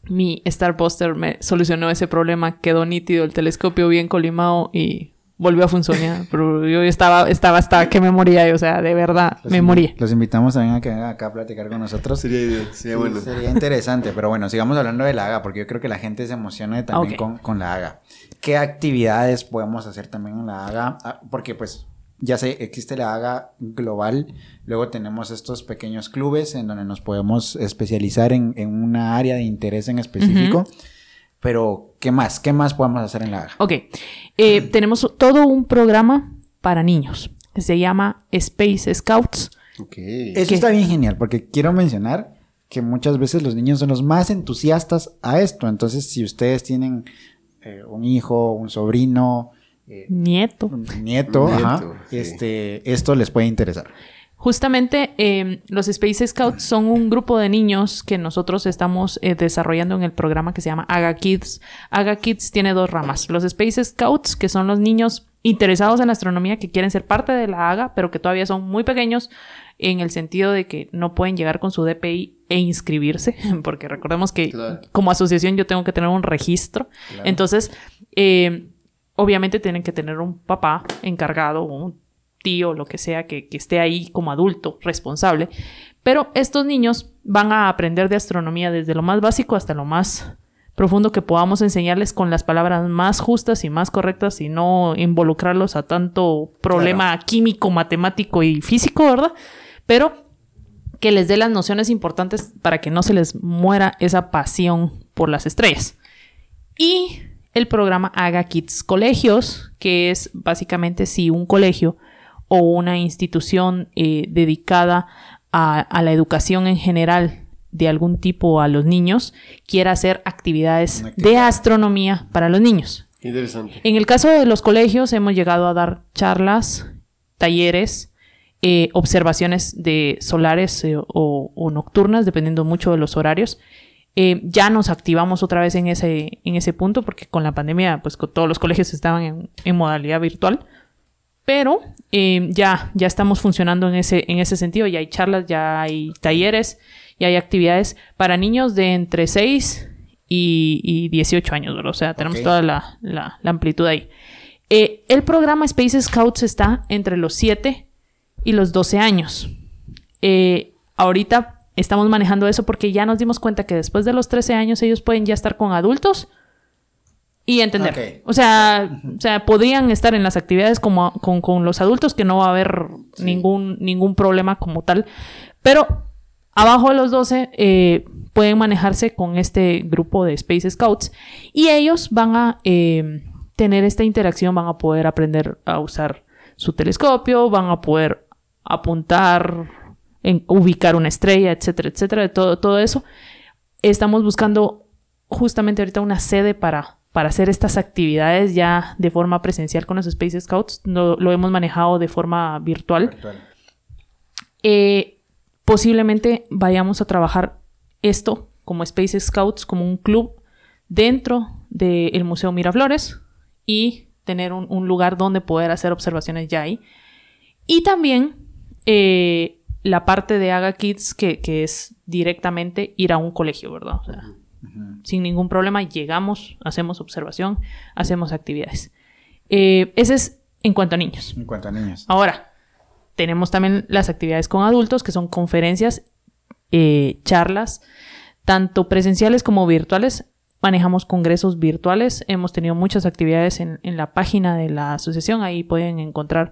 mi Star Buster me solucionó ese problema. Quedó nítido el telescopio bien colimado y volvió a funcionar. Pero yo estaba, estaba hasta que me moría, o sea, de verdad, Los me invi- morí. Los invitamos también a que vengan acá a platicar con nosotros. Sería, sería Sí, bueno. Sería interesante, pero bueno, sigamos hablando de la AGA, porque yo creo que la gente se emociona también con, con la AGA. ¿Qué actividades podemos hacer también en la AGA? Ah, Porque pues ya sé, existe la AGA global, luego tenemos estos pequeños clubes en donde nos podemos especializar en, en una área de interés en específico, pero ¿qué más? ¿Qué más podemos hacer en la AGA? Ok, Eh, tenemos todo un programa para niños que se llama Space Scouts. Ok. Eso ¿Qué? está bien genial, porque quiero mencionar que muchas veces los niños son los más entusiastas a esto. Entonces, si ustedes tienen eh, un hijo, un sobrino, eh, Nieto. un nieto, Nieto, ajá, sí. este, esto les puede interesar. Justamente eh, los Space Scouts son un grupo de niños que nosotros estamos eh, desarrollando en el programa que se llama Aga Kids. Aga Kids tiene dos ramas. Los Space Scouts, que son los niños interesados en la astronomía que quieren ser parte de la AGA, pero que todavía son muy pequeños en el sentido de que no pueden llegar con su DPI e inscribirse, porque recordemos que Claro. como asociación yo tengo que tener un registro. Claro. Entonces, eh, obviamente tienen que tener un papá encargado, un tío, lo que sea, que, que esté ahí como adulto, responsable. Pero estos niños van a aprender de astronomía desde lo más básico hasta lo más profundo que podamos enseñarles con las palabras más justas y más correctas y no involucrarlos a tanto problema químico, matemático y físico, ¿verdad? Pero que les dé las nociones importantes para que no se les muera esa pasión por las estrellas. Y el programa Haga Kids Colegios, que es básicamente si un colegio o una institución eh, dedicada a, a la educación en general de algún tipo a los niños quiera hacer actividades de astronomía para los niños. Interesante. En el caso de los colegios hemos llegado a dar charlas, talleres, eh, observaciones de solares eh, o, o nocturnas, dependiendo mucho de los horarios. Eh, ya nos activamos otra vez en ese, en ese punto porque con la pandemia pues con todos los colegios estaban en, en modalidad virtual. Pero eh, ya, ya estamos funcionando en ese, en ese sentido. Ya hay charlas, ya hay talleres, ya hay actividades para niños de entre 6 y, y 18 años, ¿verdad? O sea, tenemos toda la, la- la amplitud ahí. Eh, el programa Space Scouts está entre los 7 y los 12 años. Eh, ahorita estamos manejando eso porque ya nos dimos cuenta que después de los 13 años ellos pueden ya estar con adultos y entender. O sea, o sea, podrían estar en las actividades como con, con los adultos que no va a haber ningún, ningún problema como tal. Pero abajo de los 12 eh, pueden manejarse con este grupo de Space Scouts y ellos van a eh, tener esta interacción, van a poder aprender a usar su telescopio, van a poder apuntar, en, ubicar una estrella, etcétera, etcétera, de todo, todo eso. Estamos buscando justamente ahorita una sede para, para hacer estas actividades ya de forma presencial con los Space Scouts. No- lo hemos manejado de forma virtual. Eh, posiblemente vayamos a trabajar esto como Space Scouts, como un club dentro del Museo Miraflores y tener un, un lugar donde poder hacer observaciones ya ahí. Y también eh, la parte de Haga Kids, que, que es directamente ir a un colegio, ¿verdad? O sea, sin ningún problema llegamos, hacemos observación, hacemos actividades. Eh, ese es en cuanto a niños. En cuanto a niños. Ahora, tenemos también las actividades con adultos, que son conferencias, eh, charlas, tanto presenciales como virtuales. Manejamos congresos virtuales. Hemos tenido muchas actividades en, en la página de la asociación. Ahí pueden encontrar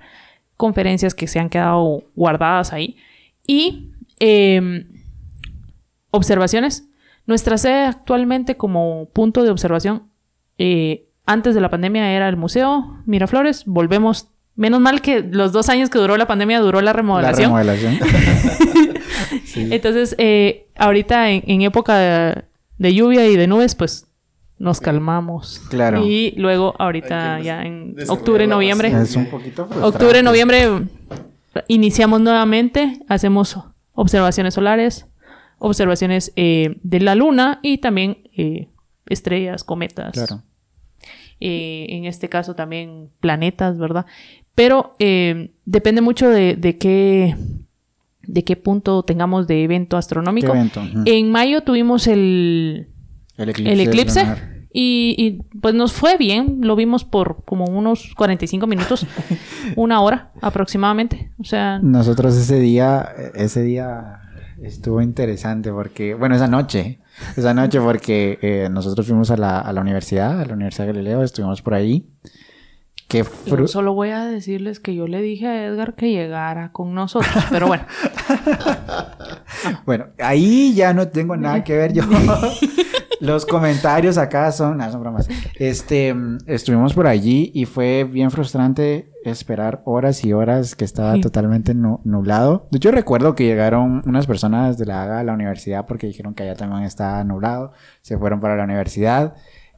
conferencias que se han quedado guardadas ahí. Y eh, observaciones. Nuestra sede actualmente como punto de observación, eh, antes de la pandemia era el Museo Miraflores. Volvemos, menos mal que los dos años que duró la pandemia duró la La remodelación. remodelación. Sí. Entonces, eh, ahorita en, en época de, de lluvia y de nubes, pues nos calmamos. Claro. Y luego ahorita ya en octubre, la noviembre. Es un poquito. Octubre, noviembre iniciamos nuevamente, hacemos observaciones solares, observaciones eh, de la luna y también eh, estrellas, cometas. Claro. Eh, en este caso también planetas, ¿verdad? Pero eh, depende mucho de, de qué de qué punto tengamos de evento ¿Qué astronómico. evento? En mayo tuvimos el, El eclipse. el eclipse y, y, pues nos fue bien, lo vimos por como unos 45 minutos, una hora aproximadamente. O sea, Nosotros ese día, ese día estuvo interesante porque, bueno, esa noche, esa noche porque eh, nosotros fuimos a la, a la universidad, a la Universidad de Galileo, estuvimos por ahí. Qué yo solo voy a decirles que yo le dije a Edgar que llegara con nosotros, pero bueno, Bueno, ahí ya no tengo nada que ver yo. Los comentarios acá son, no, son bromas. Este, estuvimos por allí y fue bien frustrante esperar horas y horas que estaba Sí. totalmente nu- nublado. De hecho, recuerdo que llegaron unas personas de la AGA a la universidad porque dijeron que allá también estaba nublado. Se fueron para la universidad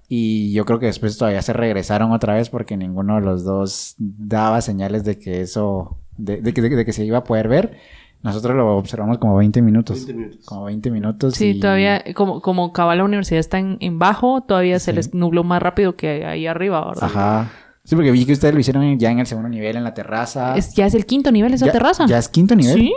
y yo creo que después todavía se regresaron otra vez porque ninguno de los dos daba señales de que eso, de, de que- de que se iba a poder ver. Nosotros lo observamos como 20 minutos. 20 minutos. Como 20 minutos. sí, y- todavía, como, como cabal la universidad está en, en bajo, todavía se Sí. les nubló más rápido que ahí arriba, ¿verdad? Ajá. Sí, porque vi que ustedes lo hicieron ya en el segundo nivel, en la terraza. Es, ya es el quinto nivel esa ya, terraza. Ya es quinto nivel. Sí.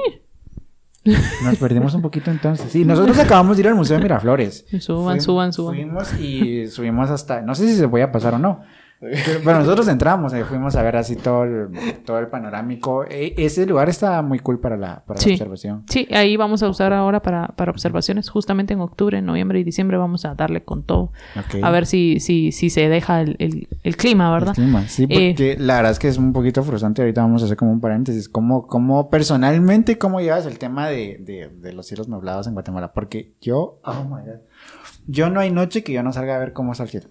Nos perdimos un poquito entonces. Sí, nosotros acabamos de ir al Museo de Miraflores. Suban, suban, suban. Fuimos y subimos hasta... No sé si se voy a pasar o no. Pero nosotros entramos, eh, fuimos a ver así todo el, todo el panorámico. E- ese lugar está muy cool para la, para la Sí. observación. Sí, ahí vamos a usar ahora para, para observaciones. Justamente en octubre, noviembre y diciembre vamos a darle con todo. Ok. A ver si, si, si se deja el, el- el clima, El ¿verdad? clima, Sí, Eh, porque la verdad es que es un poquito frustrante. Ahorita vamos a hacer como un paréntesis. ¿Cómo, cómo personalmente, cómo llevas el tema de, de, de los cielos nublados en Guatemala? Porque yo, oh my God, yo no hay noche que yo no salga a ver cómo está el cielo.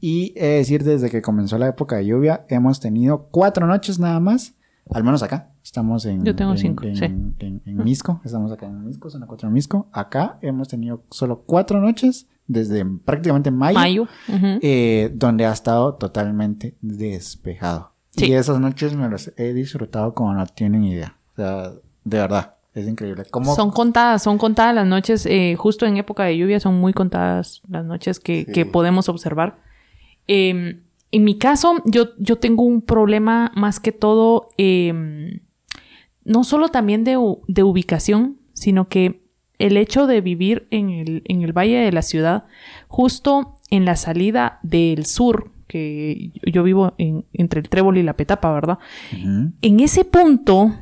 Y he de decir, desde que comenzó la época de lluvia, hemos tenido cuatro noches nada más, al menos acá. Estamos en, Yo tengo en- cinco, en, sí. en- en Misco, estamos acá en Misco, zona 4 de Misco. Acá hemos tenido solo cuatro noches desde prácticamente mayo Mayo. ujú. eh, donde ha estado totalmente despejado. Sí. Y esas noches me las he disfrutado como no tienen idea. O sea, de verdad, es increíble. ¿Cómo? Son contadas, son contadas las noches, eh, justo en época de lluvia, son muy contadas las noches que, Sí. que podemos observar. Eh, en mi caso, yo, yo tengo un problema más que todo, eh, no solo también de, de ubicación, sino que el hecho de vivir en el, en el valle de la ciudad, justo en la salida del sur, que yo vivo en- entre el Trébol y la Petapa, ¿verdad? En ese punto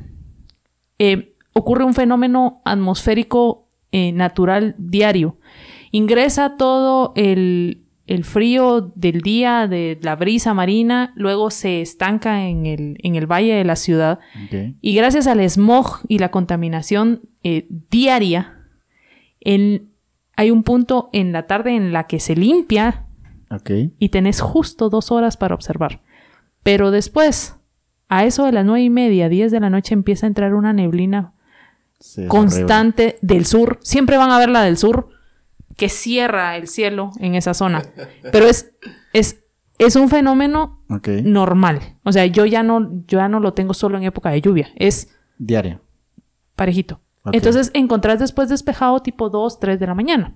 eh, ocurre un fenómeno atmosférico eh, natural diario. Ingresa todo el, el frío del día, de la brisa marina, luego se estanca en el, en el valle de la ciudad y gracias al smog y la contaminación eh, diaria, en- hay un punto en la tarde en la que se limpia y tenés justo dos horas para observar. Pero después, a eso de las nueve y media, diez de la noche, empieza a entrar una neblina constante del sur. Siempre van a ver la del sur que cierra el cielo en esa zona. Pero es, es, es un fenómeno normal. O sea, yo ya no, yo ya no lo tengo solo en época de lluvia. Es Diario. parejito. Entonces encontrás después despejado tipo 2, 3 de la mañana.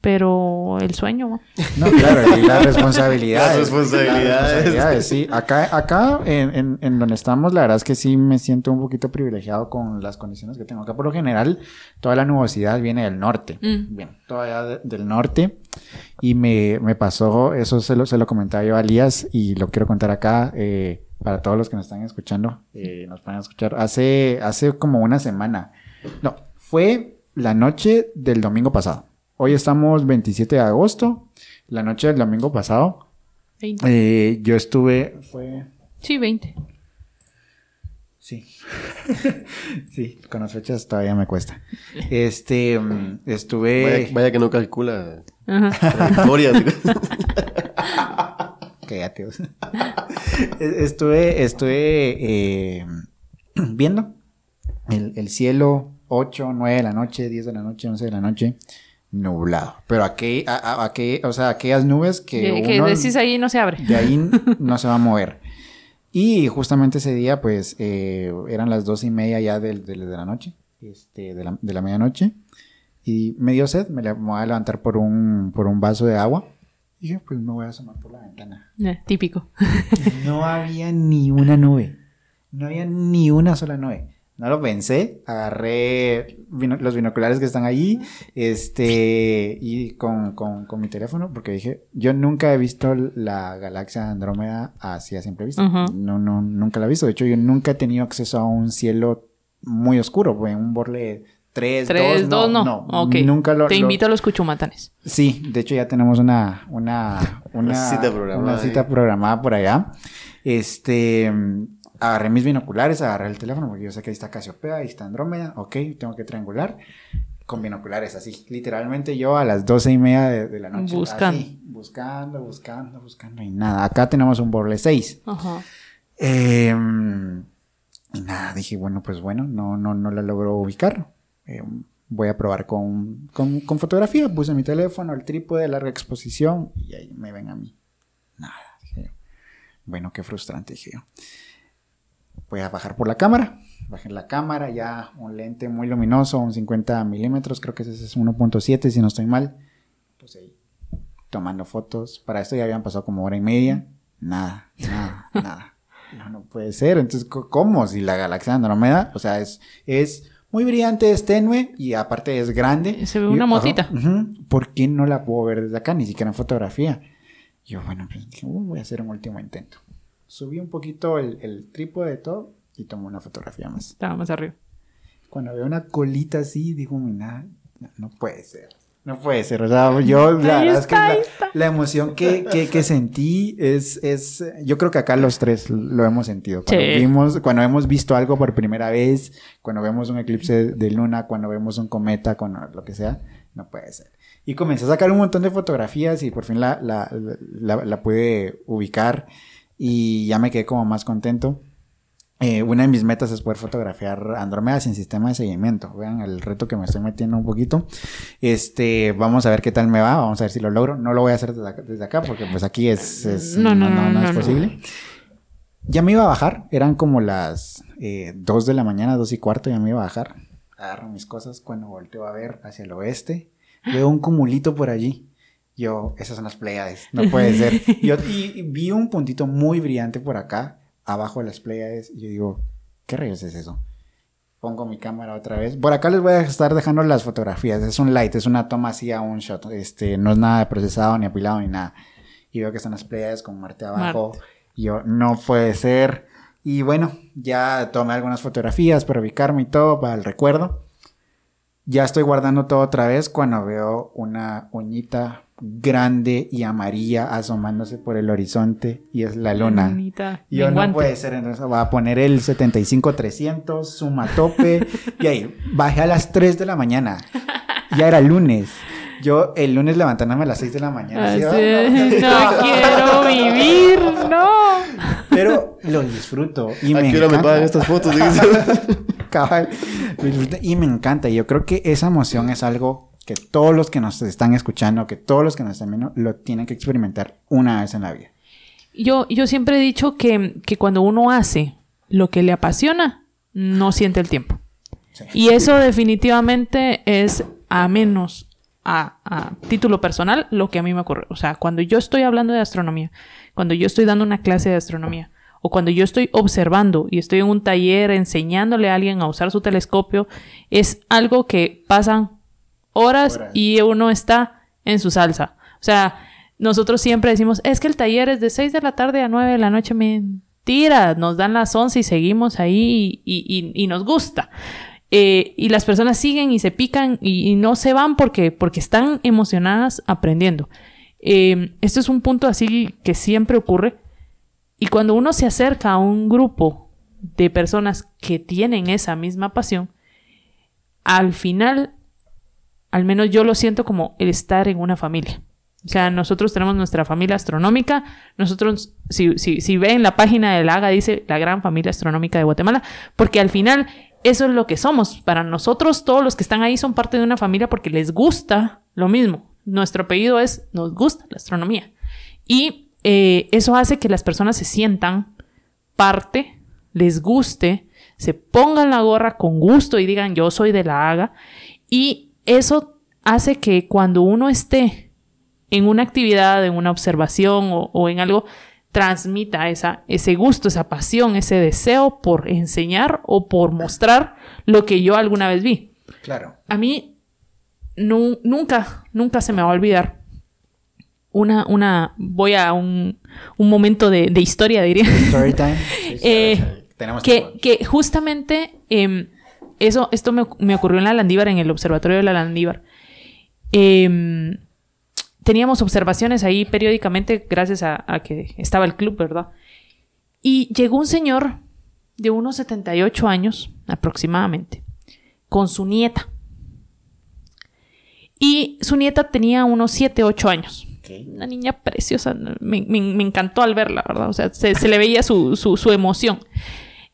Pero el sueño, ¿no? No, claro, y las responsabilidades. Las responsabilidades. Las responsabilidades, sí. Acá, acá en, en, en donde estamos, la verdad es que sí me siento un poquito privilegiado con las condiciones que tengo. Acá, por lo general, toda la nubosidad viene del norte. Mm. Bien, todavía de- del norte. Y me, me pasó, eso se lo, se lo comentaba yo a Elías y lo quiero contar acá eh, para todos los que nos están escuchando, eh, nos a escuchar. Hace, hace como una semana. No, fue la noche del domingo pasado. Hoy estamos 27 de agosto. La noche del domingo pasado, 20. eh, yo estuve, fue, Sí, 20. Sí. sí, con las fechas todavía me cuesta. Este, mm, estuve... Vaya, vaya que no calcula Ajá. trayectorias. Cállate. vos. estuve, estuve eh, viendo el, el cielo 8, 9 de la noche, 10 de la noche, 11 de la noche, nublado. Pero aquí, a, a- o sea, aquellas nubes que, Que, que uno decís ahí no se abre. de ahí no se va a mover. Y justamente ese día, pues, eh, eran las dos y media ya del- del- de, la noche, este, de la, de la medianoche. Y me dio sed, me, la- me voy a levantar por un, por un vaso de agua. Y dije, pues me voy a asomar por la ventana. Eh, típico. No había ni una nube. No había ni una sola nube. No lo pensé. Agarré los binoculares que están ahí. Este. Y con, con- con mi teléfono. Porque dije. Yo nunca he visto la galaxia de Andrómeda así a simple vista. No, no, nunca la he visto. De hecho, yo nunca he tenido acceso a un cielo muy oscuro. Un borle 3, Tres, 2, dos, no. no. Ok. Nunca lo. Te lo- invito a los cuchumatanes. Sí, de hecho ya tenemos una, una, una, Una cita programada una cita ahí. programada por allá. Este, agarré mis binoculares, agarré el teléfono, porque yo sé que ahí está Casiopea, ahí está Andrómeda, ok, tengo que triangular. Con binoculares, así. Literalmente yo a las doce y media de, de la noche. Buscando. así, buscando, buscando, buscando, y nada. Acá tenemos un Borle 6. Ajá. Eh, y nada, dije, bueno, pues bueno, no, no, no la logro ubicar. Eh, voy a probar con, con, con fotografía. Puse mi teléfono, el trípode, larga exposición y ahí me ven a mí. Nada, dije yo. Bueno, qué frustrante, dije yo. Voy a bajar por la cámara. Bajé la cámara, ya un lente muy luminoso, un 50 milímetros, creo que ese es 1.7 si no estoy mal. Pues ahí, tomando fotos. Para esto ya habían pasado como hora y media. Nada, nada, nada. No, no puede ser. Entonces, ¿cómo? Si la galaxia Andrómeda, o sea, es, es muy brillante, es tenue y aparte es grande. Se ve una motita. ¿Por qué no la puedo ver desde acá? Ni siquiera en fotografía. Yo, bueno, pues dije, "Uh, voy a hacer un último intento. Subí un poquito el, el trípode de todo y tomé una fotografía más. Estaba más arriba. Cuando veo una colita así, digo, mira, no, no puede ser. No puede ser. O sea, yo la Ahí verdad es que está, la, ahí está. la emoción que, que, que sentí es, es, yo creo que acá los tres lo hemos sentido. Cuando Sí. vimos, cuando hemos visto algo por primera vez, cuando vemos un eclipse de luna, cuando vemos un cometa, cuando lo que sea, no puede ser. Y comencé a sacar un montón de fotografías y por fin la, la, la, la pude ubicar y ya me quedé como más contento. Eh, una de mis metas es poder fotografiar Andrómeda sin sistema de seguimiento. Vean el reto que me estoy metiendo un poquito. Este, vamos a ver qué tal me va. Vamos a ver si lo logro. No lo voy a hacer desde acá, desde acá porque pues aquí es, es- No, no, no, no, es posible. Ya me iba a bajar. Eran como las eh, 2 de la mañana, dos y cuarto. Ya me iba a bajar. Agarro mis cosas. Cuando volteo a ver hacia el oeste, veo un cumulito por allí. Yo, esas son las Pleiades. No puede ser. Yo, y, y vi un puntito muy brillante por acá, abajo de las Pleiades. Y yo digo, ¿qué rayos es eso? Pongo mi cámara otra vez. Por acá les voy a estar dejando las fotografías. Es un light, es una toma así a un shot. Este, no es nada procesado, ni apilado, ni nada. Y veo que están las Pleiades con Marte abajo. Y yo, no puede ser. Y bueno, ya tomé algunas fotografías para ubicarme y todo, para el recuerdo. Ya estoy guardando todo otra vez cuando veo una uñita grande y amarilla asomándose por el horizonte y es la luna. Bonita. Y yo no puede ser, entonces voy a poner el 75-300, suma tope, y ahí bajé a las 3 de la mañana. Ya era lunes. Yo el lunes levantándome a las 6 de la mañana. "Ah, no quiero vivir, no. Pero lo disfruto y ¿A me hora me encanta. pagan estas fotos? Cabal, y me encanta. Y yo creo que esa emoción es algo que todos los que nos están escuchando, que todos los que nos están viendo, lo tienen que experimentar una vez en la vida. Yo, yo siempre he dicho que, que cuando uno hace lo que le apasiona, no siente el tiempo. Sí. Y eso definitivamente es a menos a, a título personal lo que a mí me ocurre. O sea, cuando yo estoy hablando de astronomía, cuando yo estoy dando una clase de astronomía, o cuando yo estoy observando y estoy en un taller enseñándole a alguien a usar su telescopio, es algo que pasan horas, y uno está en su salsa. O sea, nosotros siempre decimos, es que el taller es de 6 de la tarde a 9 de la noche. Mentira, nos dan las 11 y seguimos ahí y, y- y nos gusta. Eh, y las personas siguen y se pican y, y no se van porque, porque están emocionadas aprendiendo. Eh, esto es un punto así que siempre ocurre. Y cuando uno se acerca a un grupo de personas que tienen esa misma pasión, al final, al menos yo lo siento como el estar en una familia. O sea, nosotros tenemos nuestra familia astronómica. Nosotros, si, si, si ven la página de la AGA, dice la gran familia astronómica de Guatemala, porque al final eso es lo que somos. Para nosotros, todos los que están ahí son parte de una familia porque les gusta lo mismo. Nuestro apellido es, nos gusta la astronomía. Y eh, eso hace que las personas se sientan parte, les guste, se pongan la gorra con gusto y digan yo soy de la AGA. Y eso hace que cuando uno esté en una actividad, en una observación o, o en algo, transmita esa, ese gusto, esa pasión, ese deseo por enseñar o por mostrar lo que yo alguna vez vi. Claro. A mí nunca, nunca se me va a olvidar. Una, una, voy a un, un momento de, de, historia, diría. Story time. eh, Tenemos que, que justamente eh, eso, esto me, me, ocurrió en la Landívar, en el observatorio de la Landívar. Eh, teníamos observaciones ahí periódicamente gracias a, a, que estaba el club, ¿verdad? Y llegó un señor de unos 78 años aproximadamente, con su nieta. Y su nieta tenía unos 7, 8 años. Okay. Una niña preciosa, me, me, me, encantó al verla, ¿verdad? O sea, se, se le veía su, su, su, emoción.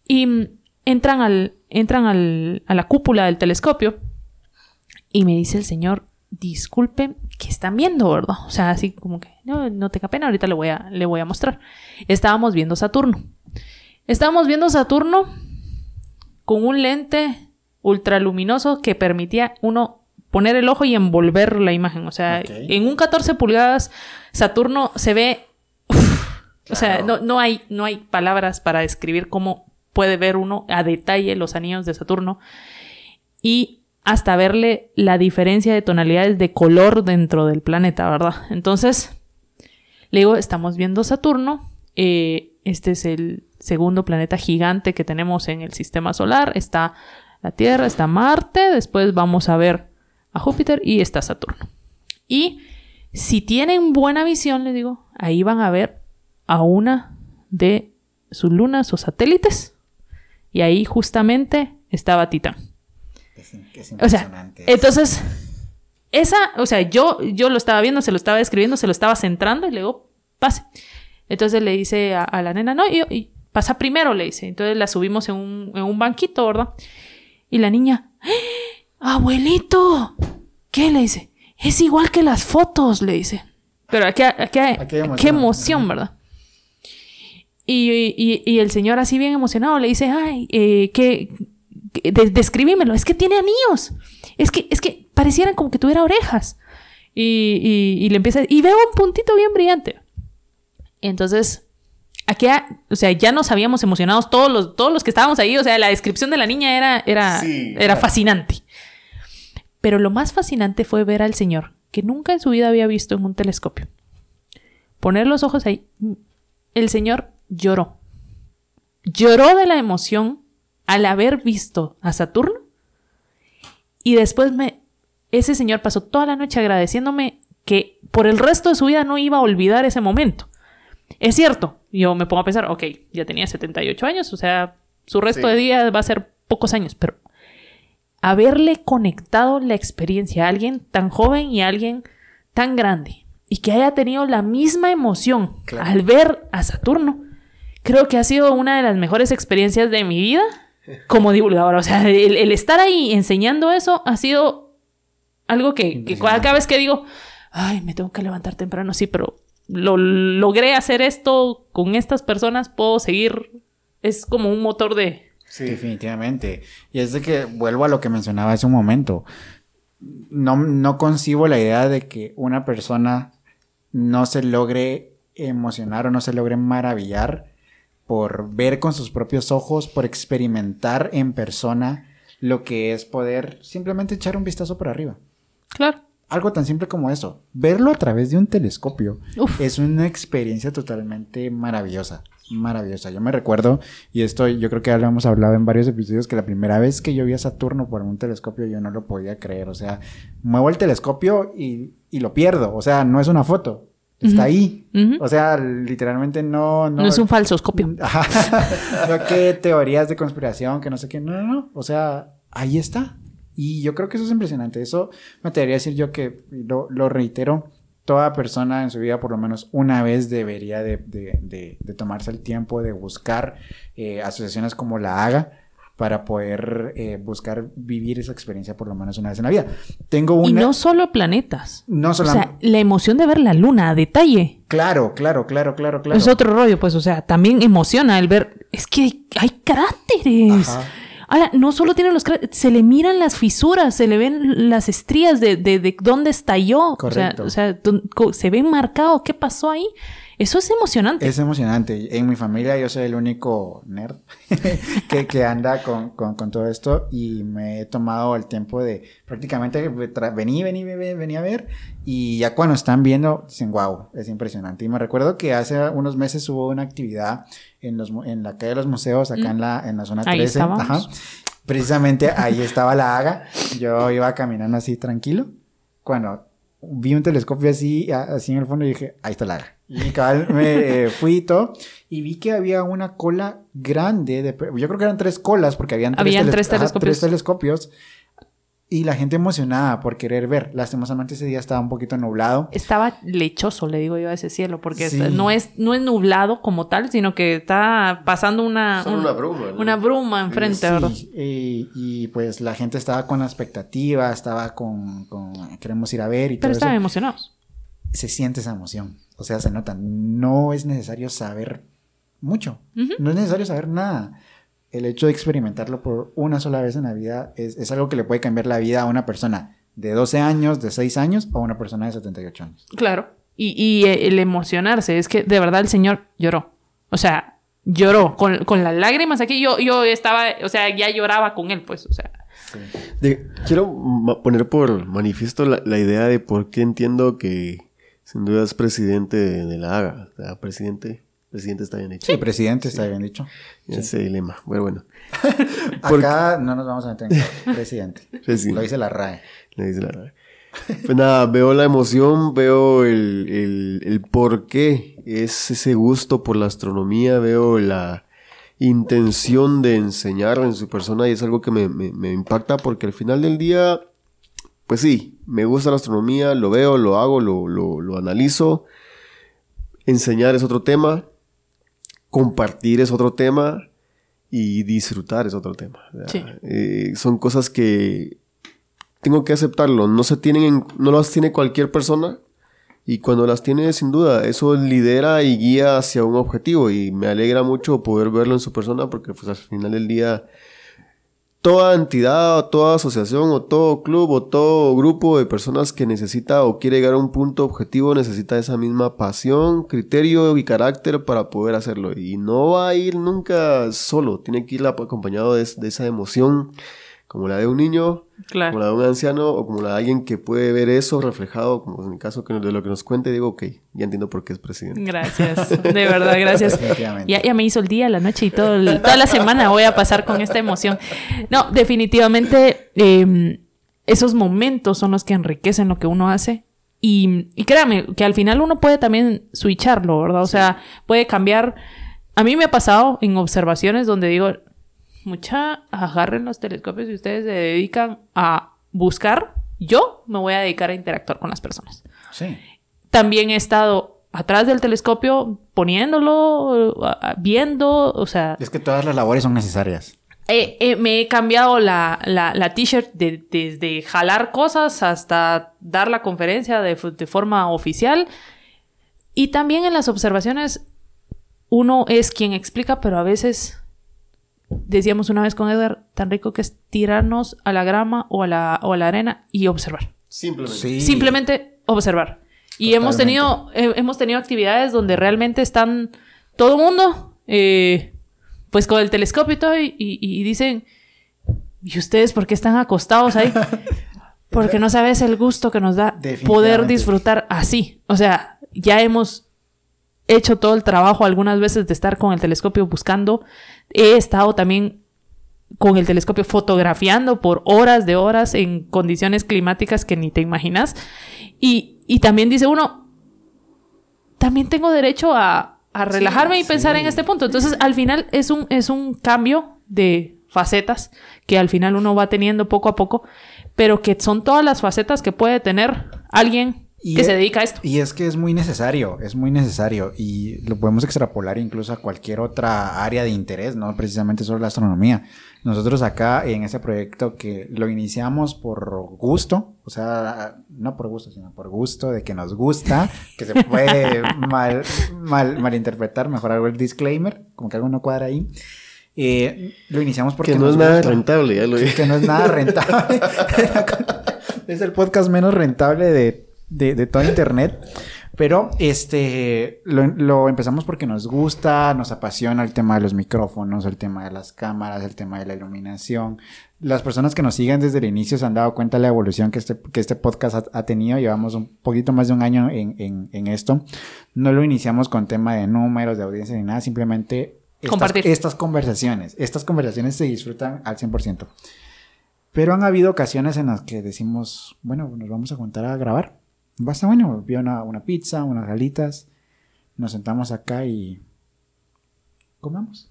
Y entran, al, entran al, a la cúpula del telescopio y me dice el señor, disculpen, ¿qué están viendo, verdad? O sea, así como que, no, no tenga pena, ahorita le voy, a, le voy a mostrar. Estábamos viendo Saturno. Estábamos viendo Saturno con un lente ultraluminoso que permitía uno poner el ojo y envolver la imagen. O sea, okay. en un 14 pulgadas, Saturno se ve... Uf, claro. O sea, no, no, hay, no hay palabras para describir cómo puede ver uno a detalle los anillos de Saturno. Y hasta verle la diferencia de tonalidades de color dentro del planeta, ¿verdad? Entonces, le digo, estamos viendo Saturno. Eh, este es el segundo planeta gigante que tenemos en el sistema solar. Está la Tierra, está Marte. Después vamos a ver a Júpiter y está Saturno. Y si tienen buena visión, le digo, ahí van a ver a una de sus lunas o satélites. Y ahí justamente estaba Titán. Es, es o sea, entonces, esa, o sea, yo, yo lo estaba viendo, se lo estaba escribiendo, se lo estaba centrando y le digo, pase. Entonces le dice a, a la nena, no, y, y, pasa primero, le dice. Entonces la subimos en un, en un banquito, ¿verdad? Y la niña, ¡Ah, abuelito, ¿qué? Le dice, es igual que las fotos, le dice. Pero aquí emoción. qué emoción, ¿verdad? Y, y, y, el señor así bien emocionado le dice, ay, eh, ¿qué, de, describímelo, es que tiene anillos, es que, es que parecieran como que tuviera orejas. Y, y, le empieza, y veo un puntito bien brillante. Entonces, aquí, o sea, ya nos habíamos emocionado todos los, todos los que estábamos ahí, o sea, la descripción de la niña era, era, sí, era claro. fascinante. Pero lo más fascinante fue ver al señor, que nunca en su vida había visto en un telescopio. Poner los ojos ahí. El señor lloró. Lloró de la emoción al haber visto a Saturno. Y después me, ese señor pasó toda la noche agradeciéndome que por el resto de su vida no iba a olvidar ese momento. Es cierto, yo me pongo a pensar, ok, ya tenía 78 años, o sea, su resto sí. de días va a ser pocos años, pero haberle conectado la experiencia a alguien tan joven y a alguien tan grande y que haya tenido la misma emoción claro. al ver a Saturno, creo que ha sido una de las mejores experiencias de mi vida como divulgadora. O sea, el, el estar ahí enseñando eso ha sido algo que, que, cada vez que digo, ay, me tengo que levantar temprano, sí, pero lo logré hacer esto con estas personas, puedo seguir. Es como un motor de. Sí, definitivamente. Y es de que vuelvo a lo que mencionaba hace un momento. No, no concibo la idea de que una persona no se logre emocionar o no se logre maravillar por ver con sus propios ojos, por experimentar en persona lo que es poder simplemente echar un vistazo por arriba. Claro. Algo tan simple como eso. Verlo a través de un telescopio Uf. es una experiencia totalmente maravillosa. Maravillosa. Yo me recuerdo, y esto yo creo que ya lo hemos hablado en varios episodios, que la primera vez que yo vi a Saturno por un telescopio yo no lo podía creer. O sea, muevo el telescopio y, y lo pierdo. O sea, no es una foto está ahí. O sea, literalmente no... No, es un falsoscopio. No que teorías de conspiración, que no sé qué. No, no, no. O sea, ahí está. Y yo creo que eso es impresionante. Eso me atrevería a decir yo que, lo, lo reitero, toda persona en su vida por lo menos una vez debería de, de- de- de tomarse el tiempo de buscar eh, asociaciones como la haga para poder eh, buscar vivir esa experiencia por lo menos una vez en la vida. Tengo una... Y no solo planetas. no O solamente... sea, la emoción de ver la luna a detalle. claro, claro, claro, claro, claro. Es otro rollo, pues, o sea, también emociona el ver. Es que hay cráteres. Ajá. Ahora, no solo tiene los cráteres, se le miran las fisuras, se le ven las estrías de, de, de dónde estalló. Correcto. O sea, o se ve marcado qué pasó ahí. Eso es emocionante. Es emocionante. En mi familia yo soy el único nerd que, que anda con, con- con todo esto y me he tomado el tiempo de prácticamente vení, vení, vení, vení a ver y ya cuando están viendo dicen, wow, es impresionante. Y me recuerdo que hace unos meses hubo una actividad en, los, en la calle de los museos, acá en, la, en la zona Mm. Ahí 13. estábamos. Ajá. Precisamente ahí estaba la haga. Yo iba caminando así tranquilo. Cuando vi un telescopio así, así en el fondo y dije, ahí está la haga. Y cabal me eh, fui y todo. Y vi que había una cola grande. De, yo creo que eran tres colas porque habían tres, teles- tres ajá, telescopios. tres telescopios. Y la gente emocionada por querer ver. Lastimosamente ese día estaba un poquito nublado. Estaba lechoso, le digo yo a ese cielo, porque Sí. no, es, no es nublado como tal, sino que está pasando una, Solo una bruma, ¿no? una bruma enfrente, Sí, ¿verdad? y, y, pues la gente estaba con la expectativa, estaba con, con queremos ir a ver y Pero todo estaban eso. emocionados. Se siente esa emoción, o sea, se nota. No es necesario saber mucho, no es necesario saber nada. El hecho de experimentarlo por una sola vez en la vida es, es algo que le puede cambiar la vida a una persona de 12 años, de 6 años o a una persona de 78 años. Claro. Y, y eh, el emocionarse, es que de verdad el Señor lloró. O sea, lloró con, con las lágrimas aquí. Yo, yo estaba, o sea, ya lloraba con él, pues, o sea. De- quiero poner por manifiesto la, la idea de por qué entiendo que sin duda es presidente de, de la AGA. O sea, presidente, presidente está bien dicho. Sí, presidente, está bien dicho. Ese dilema. Bueno, bueno. Acá no nos vamos a meter en presidente. Presidente. Lo dice la RAE. Le dice la RAE. Pues nada, veo la emoción, veo el, el, el por qué es ese gusto por la astronomía, veo la intención de enseñar en su persona y es algo que me, me- me impacta porque al final del día, pues sí, me gusta la astronomía, lo veo, lo hago, lo, lo, lo analizo. Enseñar es otro tema, compartir es otro tema y disfrutar es otro tema. Sí. eh, son cosas que tengo que aceptarlo. No se tienen, en- no las tiene cualquier persona. Y cuando las tiene, sin duda, eso lidera y guía hacia un objetivo. Y me alegra mucho poder verlo en su persona porque pues al final del día, toda entidad, o toda asociación, o todo club, o todo grupo de personas que necesita o quiere llegar a un punto objetivo, necesita esa misma pasión, criterio y carácter para poder hacerlo. Y no va a ir nunca solo, tiene que ir acompañado de, de esa emoción, como la de un niño, Claro. como la de un anciano o como la de alguien que puede ver eso reflejado, como en el caso que, de lo que nos cuente, digo, ok, ya entiendo por qué es presidente. Gracias, de verdad, gracias. Definitivamente. Ya, ya me hizo el día, la noche y todo el- toda la semana voy a pasar con esta emoción. No, definitivamente eh, esos momentos son los que enriquecen lo que uno hace. Y, y créame, que al final uno puede también switcharlo, ¿verdad? O sea, puede cambiar. A mí me ha pasado en observaciones donde digo, mucha, agarren los telescopios y ustedes se dedican a buscar. Yo me voy a dedicar a interactuar con las personas. Sí. También he estado atrás del telescopio poniéndolo, viendo, o sea, Es que todas las labores son necesarias. eh, eh, me he cambiado la, la, la t-shirt de- desde jalar cosas hasta dar la conferencia de, de forma oficial. Y también en las observaciones uno es quien explica, pero a veces decíamos una vez con Edgar, tan rico que es tirarnos a la grama o a la, o a la arena y observar. Simplemente. Sí. Simplemente observar. Y hemos tenido, eh, hemos tenido actividades donde realmente están todo el mundo, eh, pues con el telescopio y todo, y, y- y dicen, ¿y ustedes por qué están acostados ahí? Porque no sabes el gusto que nos da poder disfrutar así. O sea, ya hemos hecho todo el trabajo algunas veces de estar con el telescopio buscando. He estado también con el telescopio fotografiando por horas de horas en condiciones climáticas que ni te imaginas. Y, y también dice uno, también tengo derecho a, a relajarme y pensar sí. en este punto. Entonces, al final es un, es un cambio de facetas que al final uno va teniendo poco a poco, pero que son todas las facetas que puede tener alguien Y que es- se dedica a esto. Y es que es muy necesario, es muy necesario y lo podemos extrapolar incluso a cualquier otra área de interés, no precisamente solo la astronomía. Nosotros acá en este proyecto que lo iniciamos por gusto, o sea, no por gusto, sino por gusto de que nos gusta, que se puede mal, mal, malinterpretar, mejor hago el disclaimer, como que algo no cuadra ahí. Eh, lo iniciamos porque Que no es nada gusta. rentable, ya lo dije. Que no es nada rentable. es el podcast menos rentable de, de, de toda internet. Pero este lo, lo empezamos porque nos gusta, nos apasiona el tema de los micrófonos, el tema de las cámaras, el tema de la iluminación. Las personas que nos siguen desde el inicio se han dado cuenta de la evolución que este, que este podcast ha, ha tenido. Llevamos un poquito más de un año en, en, en esto. No lo iniciamos con tema de números, de audiencia ni nada, simplemente estas, Compartir. estas conversaciones. Estas conversaciones se disfrutan al 100%. Pero han habido ocasiones en las que decimos, bueno, nos vamos a juntar a grabar. Va a estar bueno, vi una, una pizza, unas galitas. Nos sentamos acá y comamos.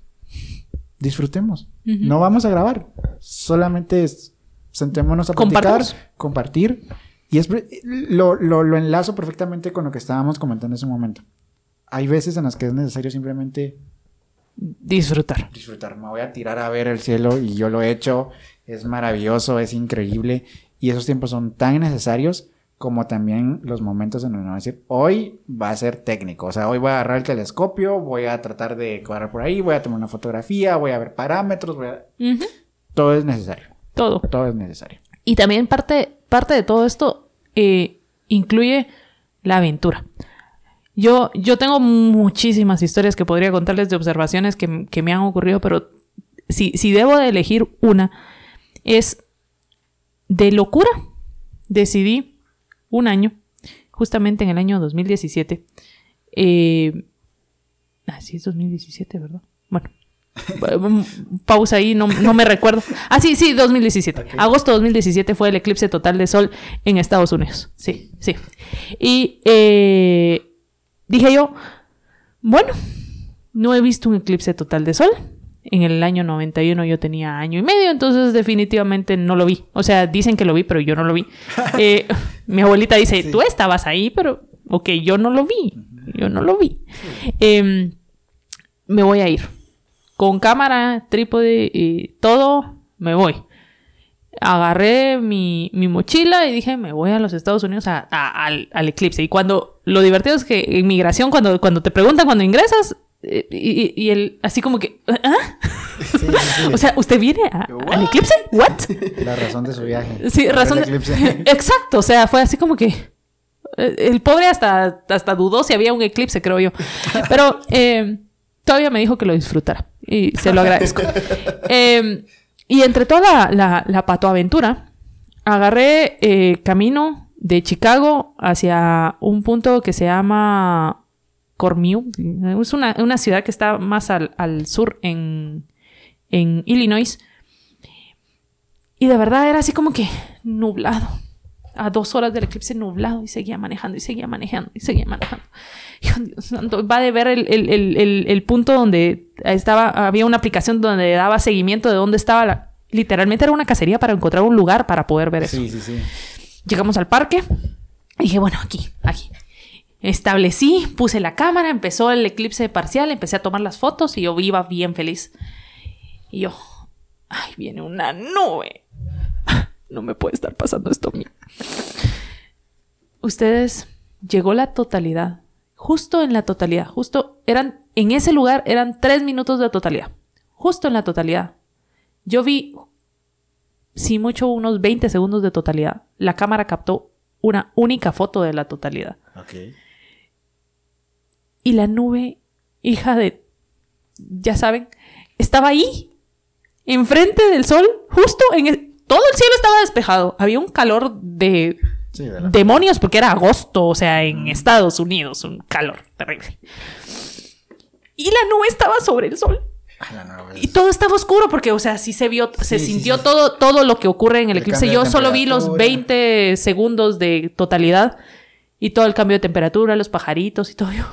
Disfrutemos. No vamos a grabar. Solamente es- sentémonos a platicar, compartir. Y es, lo, lo enlazo perfectamente con lo que estábamos comentando en ese momento. Hay veces en las que es necesario simplemente Disfrutar. disfrutar. Me voy a tirar a ver el cielo y yo lo he hecho. Es maravilloso, es increíble. Y esos tiempos son tan necesarios como también los momentos en los que va a decir, hoy va a ser técnico. O sea, hoy voy a agarrar el telescopio, voy a tratar de cuadrar por ahí, voy a tomar una fotografía, voy a ver parámetros, voy a... Todo es necesario. Todo. Todo es necesario. Y también parte, parte de todo esto eh, incluye la aventura. Yo, yo tengo muchísimas historias que podría contarles de observaciones que, que me han ocurrido, pero si, si debo de elegir una, es de locura. Decidí un año, justamente en el año 2017. Eh, ah, sí, es 2017, ¿verdad? Bueno, pausa ahí, no, no me recuerdo. Ah, sí, sí, 2017. Ok. Agosto 2017 fue el eclipse total de sol en Estados Unidos. Sí, sí. Y eh, dije yo, bueno, no he visto un eclipse total de sol. En el año 91 yo tenía año y medio, entonces definitivamente no lo vi. O sea, dicen que lo vi, pero yo no lo vi. Eh, mi abuelita dice, Sí. tú estabas ahí, pero ok, yo no lo vi. Yo no lo vi. Em, me voy a ir. Con cámara, trípode y todo, me voy. Agarré mi, mi mochila y dije, me voy a los Estados Unidos a- a- al, al eclipse. Y cuando, lo divertido es que en migración, cuando, cuando te preguntan cuando ingresas, eh, y, y el, así como que, ¿ah? Sí, sí, sí. O sea, ¿usted viene a- al eclipse? ¿What? la razón de su viaje. Sí, razón. de- eclipse. Exacto, o sea, fue así como que eh, el pobre hasta, hasta dudó si había un eclipse, creo yo. Pero eh, todavía me dijo que lo disfrutara y se lo agradezco. Eh, y entre toda la, la, la patoaventura, agarré camino de Chicago hacia un punto que se llama Cormiu. Es una, una ciudad que está más al, al sur en, en Illinois. Y de verdad era así como que nublado. A dos horas del eclipse nublado y seguía manejando y seguía manejando y seguía manejando. Y, Dios santo, va de ver el, el- el- el- punto donde estaba, había una aplicación donde daba seguimiento de dónde estaba la... Literalmente era una cacería para encontrar un lugar para poder ver eso. Sí, sí, sí. Llegamos al parque. Y dije, bueno, aquí, aquí. Establecí, puse la cámara, empezó el eclipse parcial, empecé a tomar las fotos y yo iba bien feliz. Y yo, ay, viene una nube. No me puede estar pasando esto a mí. Ustedes, llegó la totalidad. Justo en la totalidad. Justo eran, en ese lugar eran tres minutos de totalidad. Justo en la totalidad. Yo vi si mucho unos 20 segundos de totalidad. La cámara captó una única foto de la totalidad. Ok. Y la nube, hija de, ya saben, estaba ahí, enfrente del sol, justo en el, todo el cielo estaba despejado. Había un calor de Sí, demonios porque era agosto, o sea, en Estados Unidos, un calor terrible. Y la nube estaba sobre el sol. Ah, Y todo estaba oscuro porque, o sea, sí se vio, se Sí, sintió sí. todo, todo lo que ocurre en el, El eclipse. Yo solo vi los temperatura. 20 segundos de totalidad y todo el cambio de temperatura, los pajaritos y todo. Yo,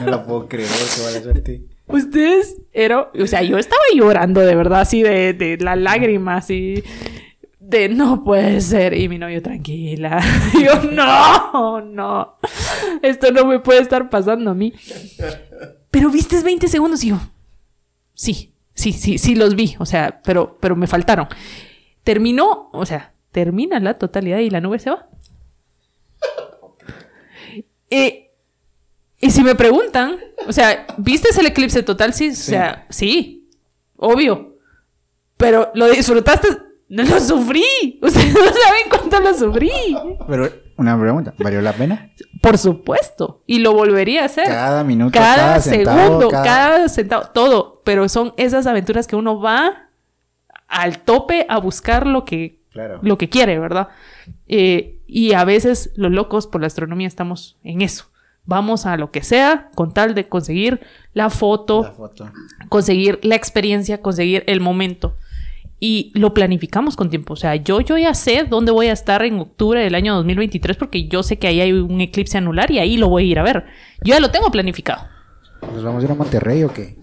No lo puedo creer, qué mala suerte. Ustedes, era, o sea, yo estaba llorando de verdad, así de, de la lágrima, así de no puede ser. Y mi novio, tranquila. Y yo, no, no, esto no me puede estar pasando a mí. Pero viste 20 segundos y yo, sí, sí, sí, sí los vi, o sea, pero, pero me faltaron. Terminó, o sea, termina la totalidad y la nube se va. Eh, y si me preguntan, o sea, ¿viste el eclipse total? Sí, o sea, sí, obvio. Pero lo disfrutaste, no lo sufrí. Ustedes no saben cuánto lo sufrí. Pero, una pregunta, ¿valió la pena? Por supuesto. Y lo volvería a hacer. Cada minuto, cada, segundo, cada- cada... centavo, todo. Pero son esas aventuras que uno va al tope a buscar lo que, Claro. lo que quiere, ¿verdad? Eh, y a veces los locos por la astronomía estamos en eso. Vamos a lo que sea con tal de conseguir la foto, La foto. conseguir la experiencia, conseguir el momento. Y lo planificamos con tiempo. O sea, yo, yo ya sé dónde voy a estar en octubre del año 2023 porque yo sé que ahí hay un eclipse anular y ahí lo voy a ir a ver. Yo ya lo tengo planificado. ¿Nos vamos a ir a Monterrey o qué?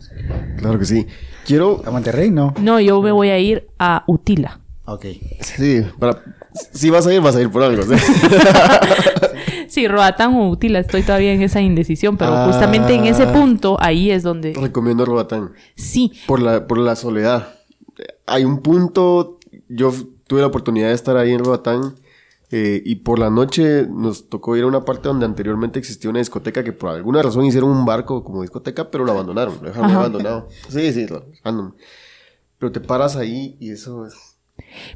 Claro que sí. Quiero, ¿A Monterrey? No. No, yo me voy a ir a Utila. Ok. sí, para, si vas a ir, vas a ir por algo, ¿sí? Sí, Roatán o Utila, estoy todavía en esa indecisión, pero Ah. justamente en ese punto, ahí es donde Recomiendo Robatán. sí, Por la, por la soledad. Hay un punto, yo tuve la oportunidad de estar ahí en Robatán eh, y por la noche nos tocó ir a una parte donde anteriormente existía una discoteca que por alguna razón hicieron un barco como discoteca, pero lo abandonaron, lo dejaron Ajá. abandonado. Sí, sí, lo. Pero te paras ahí y eso es...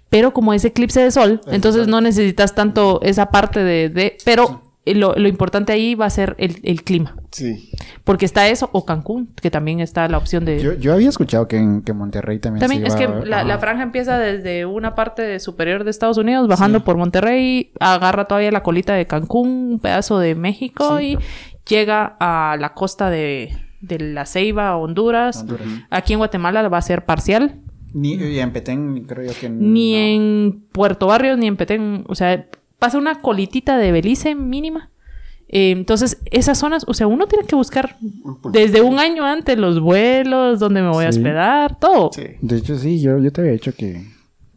pero como es eclipse de sol, entonces no necesitas tanto esa parte de, de- pero lo, lo importante ahí va a ser el, el clima, Sí. porque está eso o Cancún, que también está la opción de Yo, yo había escuchado que en que Monterrey también También se es que iba- la, Ajá. la franja empieza desde una parte superior de Estados Unidos, bajando por Monterrey, agarra todavía la colita de Cancún, un pedazo de México y llega a la costa de, de la Ceiba, Honduras. Honduras. Aquí en Guatemala va a ser parcial. Ni, y en Petén creo yo que Ni no. en Puerto Barrios, ni en Petén. O sea, pasa una colitita de Belice mínima. Eh, entonces, esas zonas, o sea, uno tiene que buscar desde un año antes los vuelos, dónde me voy a Sí. hospedar, todo. Sí. De hecho, sí, yo, yo te había dicho que...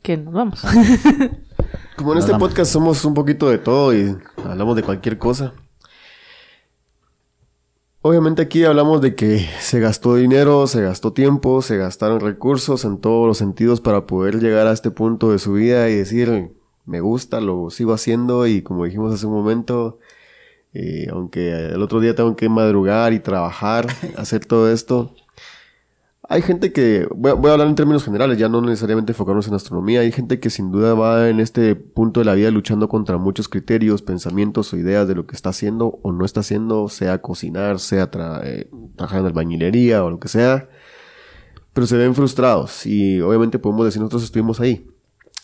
Que nos vamos. Como en Nos este vamos. podcast somos un poquito de todo y hablamos de cualquier cosa. Obviamente aquí hablamos de que se gastó dinero, se gastó tiempo, se gastaron recursos en todos los sentidos para poder llegar a este punto de su vida y decir, me gusta, lo sigo haciendo y como dijimos hace un momento, eh, aunque el otro día tengo que madrugar y trabajar, hacer todo esto, hay gente que, voy a, voy a hablar en términos generales, ya no necesariamente enfocarnos en astronomía, hay gente que sin duda va en este punto de la vida luchando contra muchos criterios, pensamientos o ideas de lo que está haciendo o no está haciendo, sea cocinar, sea tra- eh, trabajar en albañilería o lo que sea, pero se ven frustrados y obviamente podemos decir nosotros estuvimos ahí.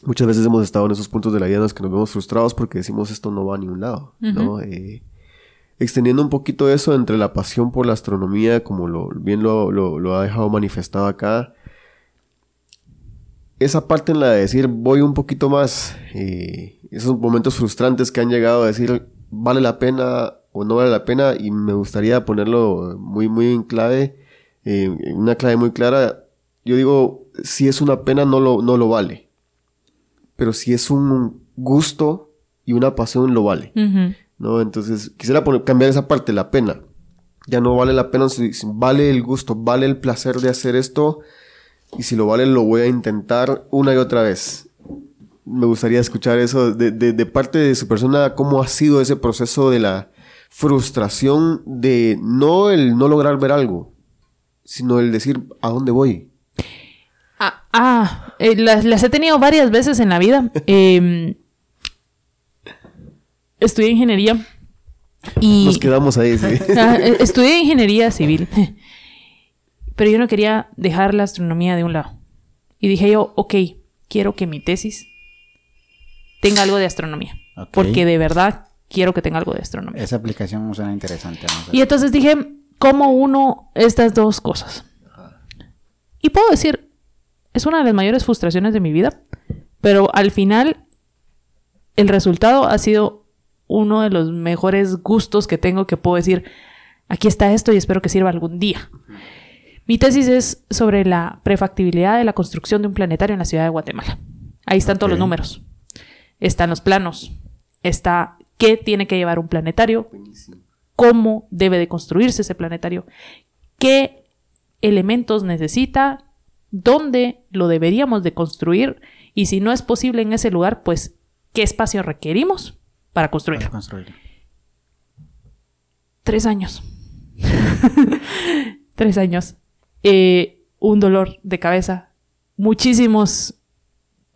Muchas veces hemos estado en esos puntos de la vida en los que nos vemos frustrados porque decimos esto no va a ningún lado, ¿no? Eh, extendiendo un poquito eso entre la pasión por la astronomía, como lo, bien lo, ha dejado manifestado acá, esa parte en la de decir voy un poquito más, eh, esos momentos frustrantes que han llegado a decir vale la pena o no vale la pena y me gustaría ponerlo muy muy en clave, eh, una clave muy clara, yo digo, si es una pena no lo, no lo vale, pero si es un gusto y una pasión lo vale. Ujú. ¿No? Entonces, quisiera poner- cambiar esa parte, la pena. Ya no vale la pena, si, si vale el gusto, vale el placer de hacer esto, y si lo vale, lo voy a intentar una y otra vez. Me gustaría escuchar eso de, de- de parte de su persona, cómo ha sido ese proceso de la frustración de no el no lograr ver algo, sino el decir, ¿a dónde voy? Ah, ah, eh, las, las he tenido varias veces en la vida. Eh, estudié ingeniería y Nos quedamos ahí, sí. Ah, eh, estudié ingeniería civil, pero yo no quería dejar la astronomía de un lado. Y dije yo, ok, quiero que mi tesis tenga algo de astronomía, porque de verdad quiero que tenga algo de astronomía. Esa aplicación suena interesante. Y entonces dije, ¿cómo uno estas dos cosas? Y puedo decir, es una de las mayores frustraciones de mi vida, pero al final el resultado ha sido uno de los mejores gustos que tengo que puedo decir, aquí está esto y espero que sirva algún día. Mi tesis es sobre la prefactibilidad de la construcción de un planetario en la ciudad de Guatemala. Ahí están todos los números. Están los planos. Está qué tiene que llevar un planetario, Buenísimo. cómo debe de construirse ese planetario, qué elementos necesita, dónde lo deberíamos de construir y si no es posible en ese lugar, pues qué espacio requerimos para construirlo. Tres años. Tres años. Eh, un dolor de cabeza. Muchísimos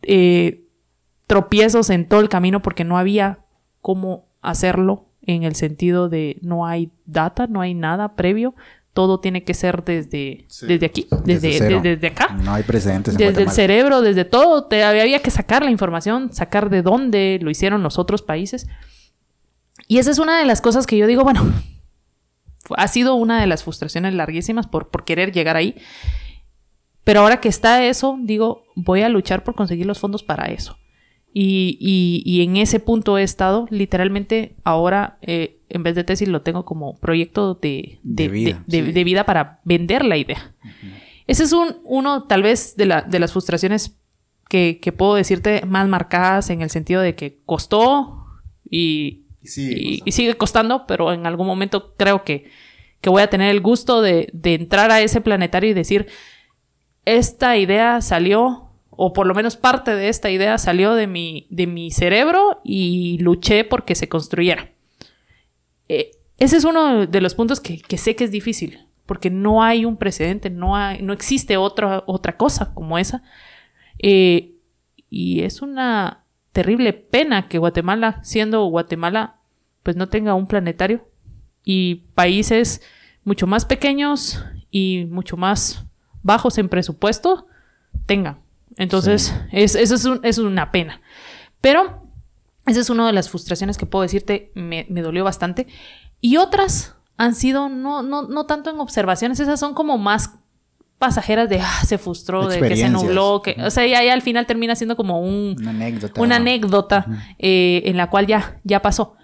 eh, tropiezos en todo el camino porque no había cómo hacerlo en el sentido de no hay data, no hay nada previo. Todo tiene que ser desde, Sí. desde aquí, desde, Desde desde, acá. No hay precedentes en Desde el cerebro, desde todo, te, había que sacar la información, sacar de dónde lo hicieron los otros países. Y esa es una de las cosas que yo digo, bueno, ha sido una de las frustraciones larguísimas por, por querer llegar ahí. Pero ahora que está eso, digo, voy a luchar por conseguir los fondos para eso. Y, y- y en ese punto he estado, literalmente ahora, eh, en vez de tesis, lo tengo como proyecto de, de, De vida, de- de- sí. de vida para vender la idea. Ese es un, uno, tal vez, de, la- de las frustraciones que, que puedo decirte más marcadas en el sentido de que costó y, Y sigue y- costando. y sigue costando, pero en algún momento creo que, que voy a tener el gusto de, de entrar a ese planetario y decir, esta idea salió, o por lo menos parte de esta idea salió de mi, de mi cerebro y luché porque se construyera. Ese es uno de los puntos que, que sé que es difícil, porque no hay un precedente, no, hay, no existe otra, otra cosa como esa. Eh, y es una terrible pena que Guatemala, siendo Guatemala, pues no tenga un planetario y países mucho más pequeños y mucho más bajos en presupuesto tengan. Entonces, es, eso es, un- es una pena. Pero esa es una de las frustraciones que puedo decirte, me, me dolió bastante. Y otras han sido no, no, no tanto en observaciones, esas son como más pasajeras de, ah, se frustró, de que se nubló, que, o sea, ya, ya al final termina siendo como un, Una anécdota. una anécdota eh, en la cual ya, ya pasó.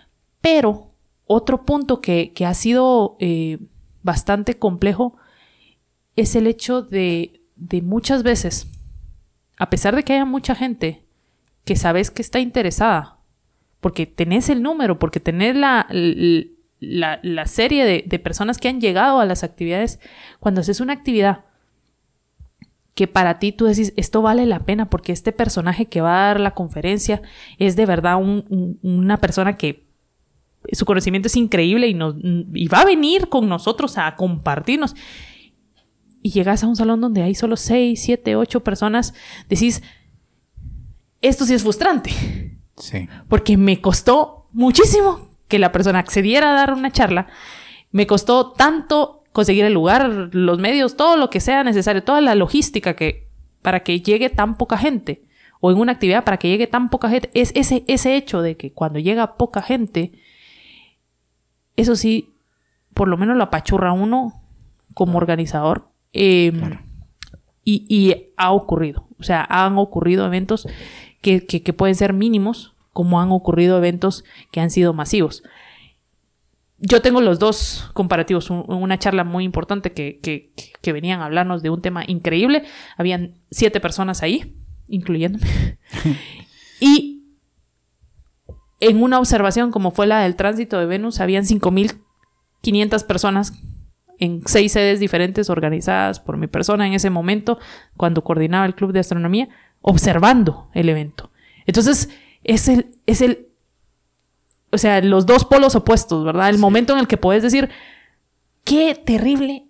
Pero otro punto que, que ha sido eh, bastante complejo es el hecho de, de muchas veces, a pesar de que haya mucha gente que sabes que está interesada, porque tenés el número, porque tenés la, la, la serie de, de personas que han llegado a las actividades, cuando haces una actividad que para ti tú decís, esto vale la pena porque este personaje que va a dar la conferencia es de verdad un- un- una persona que su conocimiento es increíble y, nos, y va a venir con nosotros a compartirnos. Y llegas a un salón donde hay solo 6, 7, 8 personas, decís, esto sí es frustrante, Sí. porque me costó muchísimo que la persona accediera a dar una charla, me costó tanto conseguir el lugar, los medios, todo lo que sea necesario, toda la logística que para que llegue tan poca gente o en una actividad para que llegue tan poca gente, es ese, ese hecho de que cuando llega poca gente, eso sí, por lo menos lo apachurra uno como organizador. Eh, y, y ha ocurrido, o sea, han ocurrido eventos que, que- que pueden ser mínimos, como han ocurrido eventos que han sido masivos. Yo tengo los dos comparativos, un- una charla muy importante que, que- que venían a hablarnos de un tema increíble. Habían siete personas ahí, incluyéndome. y en una observación como fue la del tránsito de Venus, habían 5.500 personas en seis sedes diferentes organizadas por mi persona en ese momento, cuando coordinaba el Club de Astronomía, observando el evento. Entonces, es el, es el, o sea, los dos polos opuestos, ¿verdad? El momento en el que puedes decir, qué terrible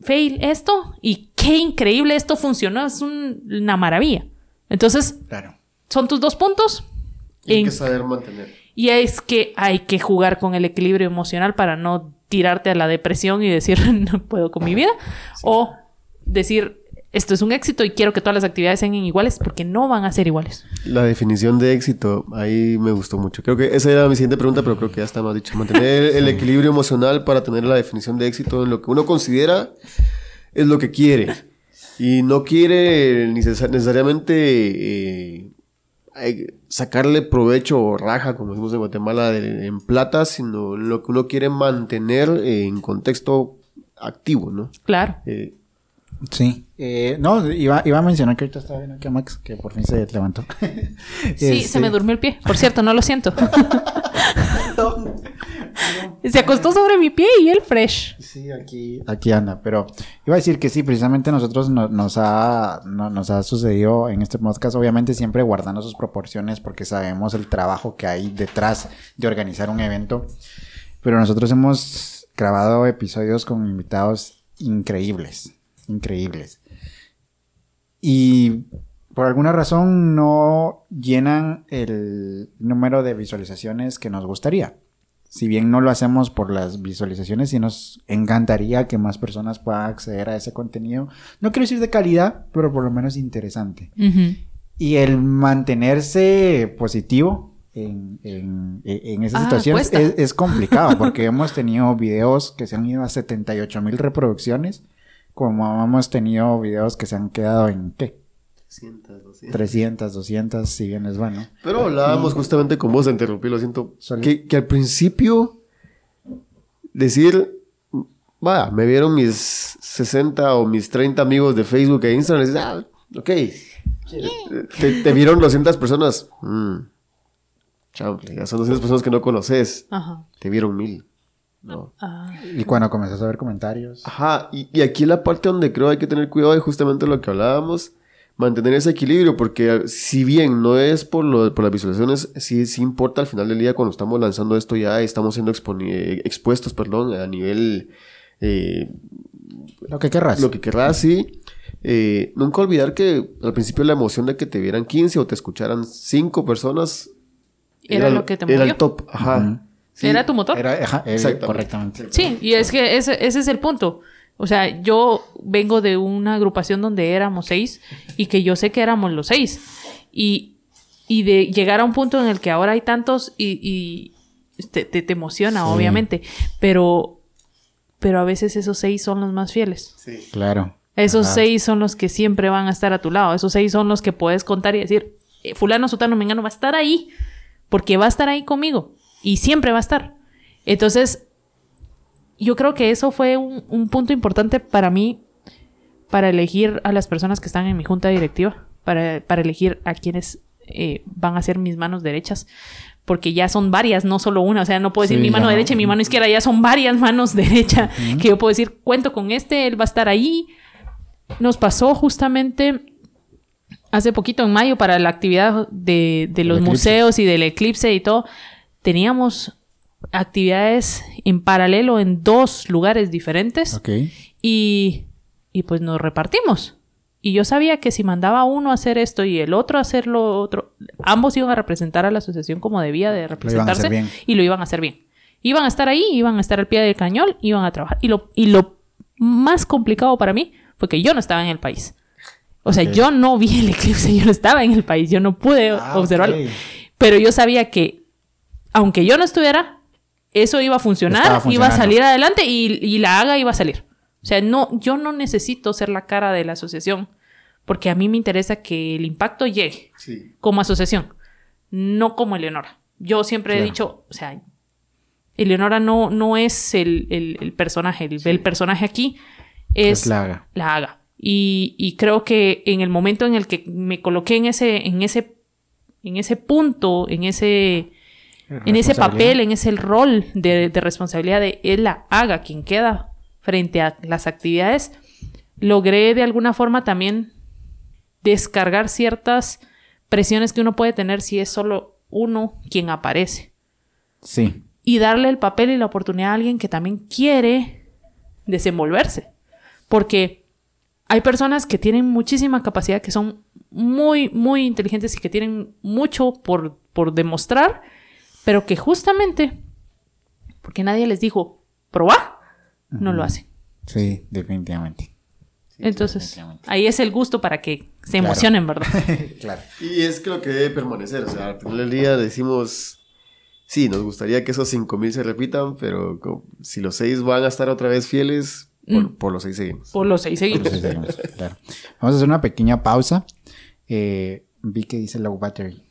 fail esto y qué increíble esto funcionó, es un- una maravilla. Entonces, Claro. son tus dos puntos. Y hay En- que saber mantener. y es que hay que jugar con el equilibrio emocional para no tirarte a la depresión y decir no puedo con mi vida. O decir esto es un éxito y quiero que todas las actividades sean iguales porque no van a ser iguales. La definición de éxito, ahí me gustó mucho. Creo que esa era mi siguiente pregunta, pero creo que ya está más dicho. Mantener el equilibrio emocional para tener la definición de éxito en lo que uno considera es lo que quiere. Y no quiere neces- necesariamente eh, eh, sacarle provecho o raja, como decimos en Guatemala, de- en plata, sino lo que uno quiere mantener en contexto activo, ¿no? Claro. Eh, Sí. Eh, no, iba, iba a mencionar que ahorita estaba viendo aquí a Max, que por fin se levantó. Sí, Este, se me durmió el pie. Por cierto, no lo siento. se acostó sobre mi pie y él fresh. Sí, aquí, aquí anda, pero iba a decir que sí, precisamente nosotros no- nos, ha, no- nos ha sucedido en este podcast, obviamente siempre guardando sus proporciones porque sabemos el trabajo que hay detrás de organizar un evento, pero nosotros hemos grabado episodios con invitados increíbles, increíbles. Y por alguna razón no llenan el número de visualizaciones que nos gustaría. Si bien no lo hacemos por las visualizaciones, sí nos encantaría que más personas puedan acceder a ese contenido. No quiero decir de calidad, pero por lo menos interesante. Ujú. Y el mantenerse positivo en, en, en esa Ah, situación es, es complicado porque hemos tenido videos que se han ido a 78 mil reproducciones, como hemos tenido videos que se han quedado en, ¿qué? 300, 200. 300, 200, si bien es bueno. Pero hablábamos justamente con vos, te interrumpí, lo siento. Que, que al principio decir, va, me vieron mis 60 o mis 30 amigos de Facebook e Instagram, y dices, ah, ok. Te, te vieron 200 personas. Mm. Chample, ya son 200 personas que no conoces. Ajá. Te vieron mil. No. Ah. Y cuando comenzás a ver comentarios. Ajá, y, y aquí la parte donde creo hay que tener cuidado es justamente lo que hablábamos, mantener ese equilibrio, porque si bien no es por, lo, por las visualizaciones, sí, sí importa al final del día cuando estamos lanzando esto ya y estamos siendo expuestos, perdón, a nivel, eh, Lo que querrás. lo que querrás, sí. Eh, nunca olvidar que al principio la emoción de que te vieran 15 o te escucharan 5 personas Era lo que te Era movió. el top, ajá. Sí. Era tu motor. Era, ajá, Exactamente. correctamente. Sí, y es que ese, ese es el punto. O sea, yo vengo de una agrupación donde éramos seis y que yo sé que éramos los seis. Y, y de llegar a un punto en el que ahora hay tantos y, y te, te- te emociona, Sí. obviamente. Pero, pero a veces esos seis son los más fieles. Sí. Claro. Esos Ajá. seis son los que siempre van a estar a tu lado. Esos seis son los que puedes contar y decir, eh, fulano, sutano, mengano va a estar ahí. Porque va a estar ahí conmigo. Y siempre va a estar. Entonces, yo creo que eso fue un, un punto importante para mí para elegir a las personas que están en mi junta directiva. Para, para elegir a quienes eh, van a ser mis manos derechas. Porque ya son varias, no solo una. O sea, no puedo decir Sí, mi mano ya derecha y mi mano izquierda. Ya son varias manos derecha. Que yo puedo decir, cuento con este, él va a estar ahí. Nos pasó justamente hace poquito, en mayo, para la actividad de, de los museos y del eclipse y todo. Teníamos actividades en paralelo en dos lugares diferentes Ok. y, y pues nos repartimos. Y yo sabía que si mandaba uno a hacer esto y el otro a hacer lo otro, ambos iban a representar a la asociación como debía de representarse bien. y lo iban a hacer bien. Iban a estar ahí, iban a estar al pie del cañón, iban a trabajar. Y lo, y lo más complicado para mí fue que yo no estaba en el país. O sea, Ok. yo no vi el eclipse, yo no estaba en el país, yo no pude Ah, observarlo. ok. Pero yo sabía que, aunque yo no estuviera, eso iba a funcionar, iba a salir adelante y, y la haga iba a salir. O sea, no, yo no necesito ser la cara de la asociación, porque a mí me interesa que el impacto llegue Sí. como asociación, no como Eleonora. Yo siempre he Claro. dicho, o sea, Eleonora no, no es el, el- el personaje, el, el personaje aquí es, Es la haga. la haga. Y, y creo que en el momento en el que me coloqué en ese, en ese, en ese punto, en ese, en ese papel, en ese rol de, de responsabilidad de él la haga quien queda frente a las actividades, logré de alguna forma también descargar ciertas presiones que uno puede tener si es solo uno quien aparece Sí. y darle el papel y la oportunidad a alguien que también quiere desenvolverse. Porque hay personas que tienen muchísima capacidad, que son muy, muy inteligentes y que tienen mucho por, por demostrar, pero que justamente, porque nadie les dijo, probá, no lo hacen. Sí, definitivamente. Entonces, definitivamente. ahí es el gusto para que se Claro. emocionen, ¿verdad? claro. Y es que lo que debe permanecer, o sea, al final del día decimos, sí, nos gustaría que esos 5000 se repitan, pero si los seis van a estar otra vez fieles, por, Mm. por los seis seguimos. Por los seis seguimos. Entonces, seguimos, claro. Vamos a hacer una pequeña pausa. Eh, vi que dice low battery.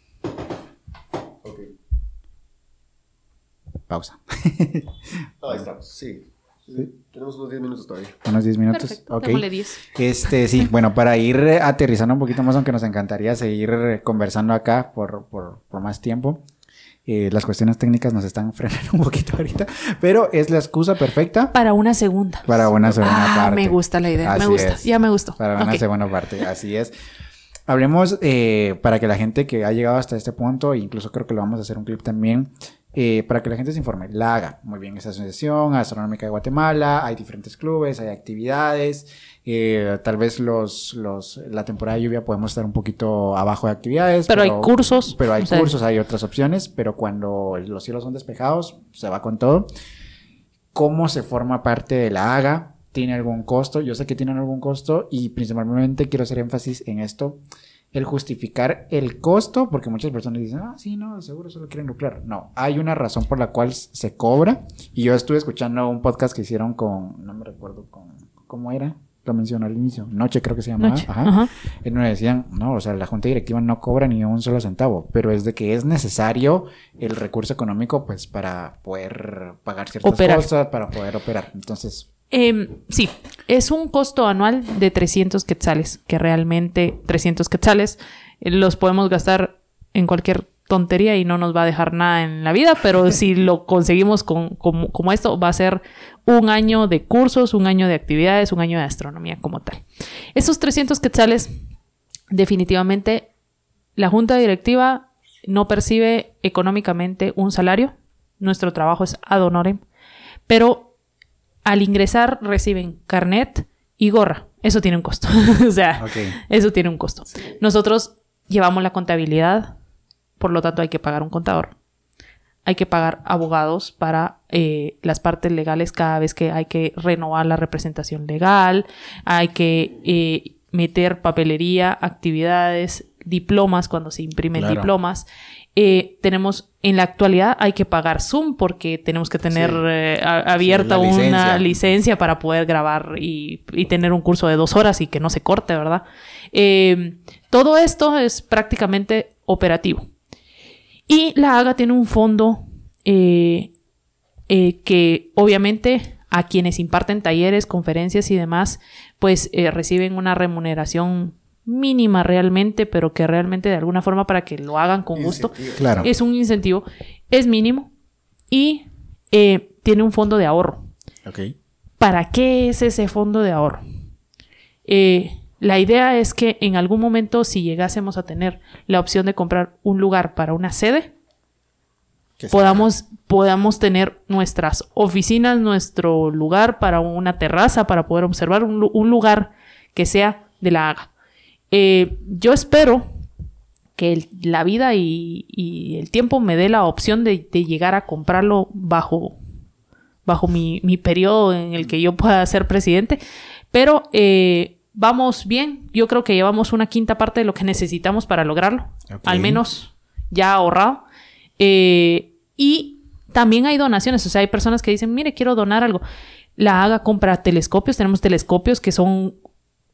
Pausa. Ahí estamos, sí. Tenemos unos 10 minutos todavía. Unos 10 minutos. Perfecto, ok. démosle 10. Este, sí, bueno, para ir eh, aterrizando un poquito más, aunque nos encantaría seguir eh, conversando acá por, por, por más tiempo. eh, las cuestiones técnicas nos están frenando un poquito ahorita, pero es la excusa perfecta Para una segunda. para una segunda ah, parte. me gusta la idea. me Así gusta. es. Ya me gustó. Para una Ok. segunda parte, así es. Hablemos eh, para que la gente que ha llegado hasta este punto, incluso creo que lo vamos a hacer un clip también, eh, para que la gente se informe. La haga. Muy bien, esa asociación astronómica de Guatemala, hay diferentes clubes, hay actividades. eh, tal vez los, los, la temporada de lluvia podemos estar un poquito abajo de actividades. Pero hay cursos, Pero hay o sea- cursos, hay otras opciones, pero cuando los cielos son despejados, se va con todo. ¿Cómo se forma parte de la AGA? ¿Tiene algún costo? Yo sé que tienen algún costo y principalmente quiero hacer énfasis en esto, el justificar el costo, porque muchas personas dicen, ah, sí, no, seguro solo quieren lucrar. No, hay una razón por la cual se cobra y yo estuve escuchando un podcast que hicieron con, no me recuerdo con, ¿cómo era? Lo mencionó al inicio, Noche creo que se llamaba. Noche. Ajá. Ajá. En donde decían, no, o sea, la junta directiva no cobra ni un solo centavo, pero es de que es necesario el recurso económico, pues, para poder pagar ciertas Operar. cosas, para poder operar. Entonces, Em, sí, es un costo anual de 300 quetzales, que realmente 300 quetzales eh, los podemos gastar en cualquier tontería y no nos va a dejar nada en la vida, pero si lo conseguimos con, como, como esto, va a ser un año de cursos, un año de actividades, un año de astronomía como tal. Esos 300 quetzales, definitivamente, la junta directiva no percibe económicamente un salario, nuestro trabajo es ad honorem, pero al ingresar reciben carnet y gorra. Eso tiene un costo. o sea, eso tiene un costo. Nosotros llevamos la contabilidad, por lo tanto hay que pagar un contador. Hay que pagar abogados para eh, las partes legales cada vez que hay que renovar la representación legal. Hay que eh, meter papelería, actividades, diplomas cuando se imprimen Claro. diplomas. Eh, tenemos, en la actualidad hay que pagar Zoom porque tenemos que tener Sí. eh, a- abierta una licencia. para poder grabar y, y tener un curso de dos horas y que no se corte, ¿verdad? Eh, todo esto es prácticamente operativo. Y la AGA tiene un fondo eh, que obviamente a quienes imparten talleres, conferencias y demás, pues reciben una remuneración mínima realmente, pero que realmente de alguna forma para que lo hagan con gusto Claro. es un incentivo, es mínimo y eh, tiene un fondo de ahorro. ¿Para qué es ese fondo de ahorro? Eh, la idea es que en algún momento, si llegásemos a tener la opción de comprar un lugar para una sede, podamos, podamos tener nuestras oficinas, nuestro lugar para una terraza, para poder observar un lugar que sea de la haga. Eh, yo espero que el- la vida y, y el tiempo me dé la opción de, de llegar a comprarlo bajo, bajo mi, mi periodo en el que yo pueda ser presidente. Pero eh, vamos bien. Yo creo que llevamos una quinta parte de lo que necesitamos para lograrlo. Al menos ya ahorrado. Eh, y también hay donaciones. O sea, hay personas que dicen, mire, quiero donar algo. La haga compra telescopios. Tenemos telescopios que son,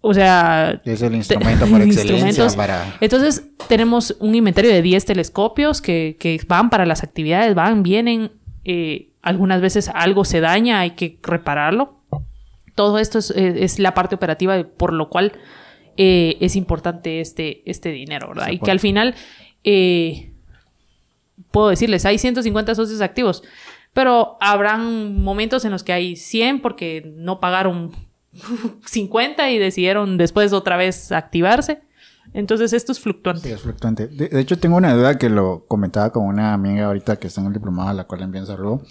o sea... Es el instrumento por excelencia para... Entonces, tenemos un inventario de 10 telescopios que, que van para las actividades, van, vienen. eh, algunas veces algo se daña, hay que repararlo. Todo esto es, es- es la parte operativa, por lo cual eh, es importante este, este dinero, ¿verdad? Y que al final, eh, puedo decirles, hay 150 socios activos, pero habrán momentos en los que hay 100 porque no pagaron 50 y decidieron después otra vez activarse. Entonces esto es fluctuante. Sí, es fluctuante. De, hecho, tengo una duda que lo comentaba con una amiga ahorita que está en el diplomado, a la cual le envío un saludo.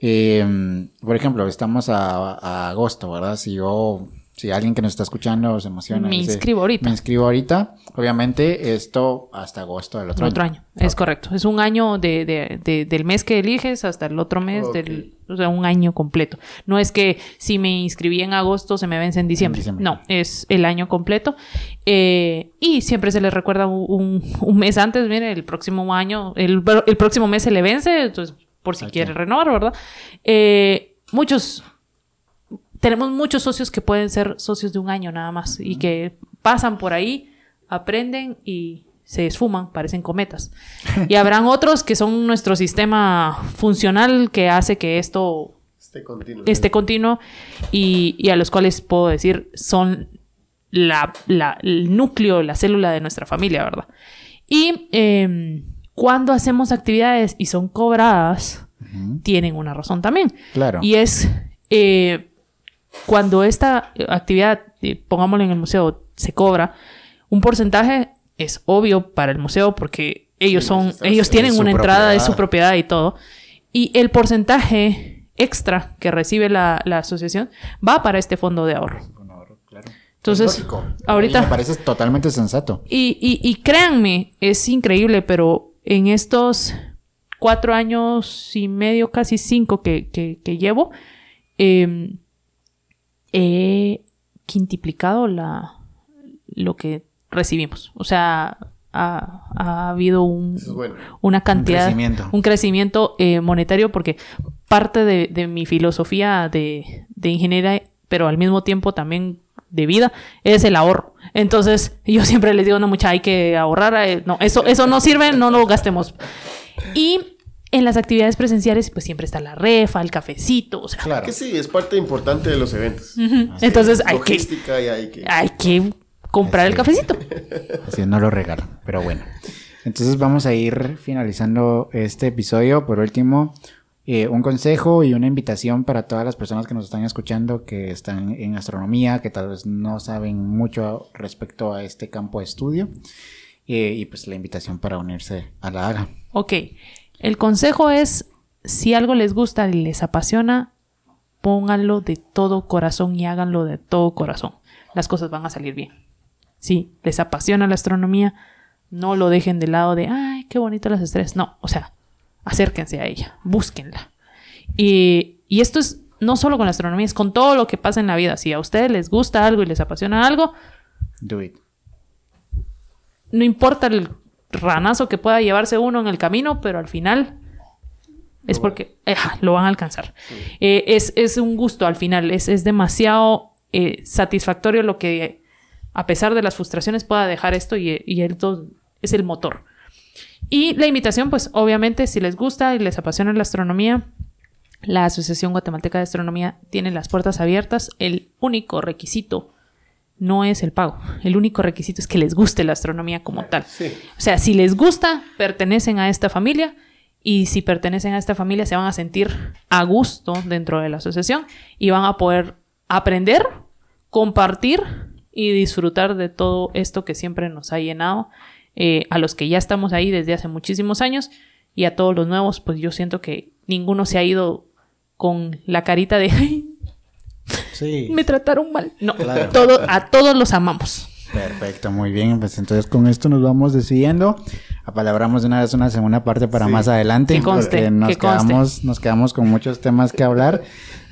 Eh, por ejemplo, estamos a agosto, ¿verdad? Si yo, si alguien que nos está escuchando se emociona. Me dice, inscribo ahorita. Me inscribo ahorita. Obviamente, esto hasta agosto del otro, El otro año, es correcto. Es un año de, de- de- del mes que eliges hasta el otro mes, del, o sea, un año completo. No es que si me inscribí en agosto se me vence en diciembre. diciembre. No, es el año completo. Eh, y siempre se les recuerda un, mes antes, mire, el próximo año, el, el próximo mes se le vence, entonces por si quiere renovar, ¿verdad? Eh, muchos tenemos muchos socios que pueden ser socios de un año nada más y que pasan por ahí, aprenden y se esfuman, parecen cometas. Y habrán otros que son nuestro sistema funcional que hace que esto continuo. esté continuo y, y a los cuales puedo decir son la, la- el núcleo, la célula de nuestra familia, ¿verdad? Y eh, cuando hacemos actividades y son cobradas, tienen una razón también. Claro. Y es eh, cuando esta actividad, eh, pongámoslo en el museo, se cobra, un porcentaje es obvio para el museo porque ellos son, ellos tienen una entrada, es su propiedad. y todo. Y el porcentaje extra que recibe la, la asociación va para este fondo de ahorro. Entonces, lógico. ahorita- me parece totalmente sensato. Y, y- y créanme, es increíble, pero en estos cuatro años y medio, casi cinco que, que- que llevo, eh, he quintuplicado la, lo que recibimos. O sea, ha, ha habido un, Eso es bueno. una cantidad, crecimiento. un crecimiento eh, monetario porque parte de, de mi filosofía de, de ingeniera, pero al mismo tiempo también de vida, es el ahorro. Entonces, yo siempre les digo, no, mucha, hay que ahorrar, eh, no, eso, eso no sirve, no lo gastemos. Y en las actividades presenciales, pues siempre está la refa, el cafecito, o sea, Claro. Que sí, es parte importante de los eventos. entonces hay que, y hay que... hay que comprar el cafecito. Así no lo regalo, pero bueno. Entonces vamos a ir finalizando este episodio. Por último, eh, un consejo y una invitación para todas las personas que nos están escuchando que están en astronomía, que tal vez no saben mucho respecto a este campo de estudio. Eh, y pues la invitación para unirse a la AGA. Ok, el consejo es, si algo les gusta y les apasiona, pónganlo de todo corazón y háganlo de todo corazón. Las cosas van a salir bien. Si les apasiona la astronomía, no lo dejen de lado de, ay, qué bonito las estrellas. No, o sea, acérquense a ella, búsquenla. Y, y esto es no solo con la astronomía, es con todo lo que pasa en la vida. Si a ustedes les gusta algo y les apasiona algo, Do it. no importa el ranazo que pueda llevarse uno en el camino, pero al final es porque ajá, lo van a alcanzar. Eh, es, es un gusto al final, es, es demasiado eh, satisfactorio lo que, a pesar de las frustraciones, pueda dejar esto y, y esto es el motor. Y la invitación, pues obviamente, si les gusta y les apasiona la astronomía, la Asociación Guatemalteca de Astronomía tiene las puertas abiertas. El único requisito no es el pago. El único requisito es que les guste la astronomía como tal. Sí. O sea, si les gusta, pertenecen a esta familia y si pertenecen a esta familia se van a sentir a gusto dentro de la asociación y van a poder aprender, compartir y disfrutar de todo esto que siempre nos ha llenado. Eh, a los que ya estamos ahí desde hace muchísimos años y a todos los nuevos, pues yo siento que ninguno se ha ido con la carita de "Ay, Sí. me trataron mal. No, Claro. todo, a todos los amamos. Perfecto, muy bien. Pues entonces con esto nos vamos decidiendo. Apalabramos de una vez una segunda parte para Sí. más adelante. Que conste, porque nos que conste. quedamos, nos quedamos con muchos temas que hablar.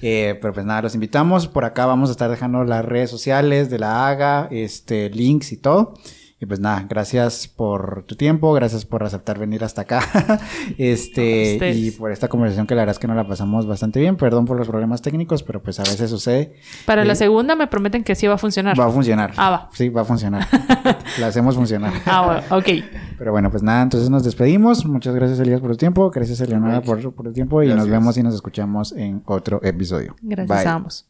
Eh, pero pues nada, los invitamos. Por acá vamos a estar dejando las redes sociales de la AGA, este, links y todo. Y pues nada, gracias por tu tiempo, gracias por aceptar venir hasta acá. este, ustedes. y por esta conversación que la verdad es que nos la pasamos bastante bien. Perdón por los problemas técnicos, pero pues a veces sucede. Para la Eh, segunda me prometen que sí va a funcionar. Va a funcionar. Ah, va. Sí, va a funcionar. la hacemos funcionar. Ah, bueno, ok. Pero bueno, pues nada, entonces nos despedimos. Muchas gracias, Elías, por tu tiempo. Gracias, Eleonora, por, por tu tiempo. Y nos vemos y nos escuchamos en otro episodio. Gracias Bye. a ambos.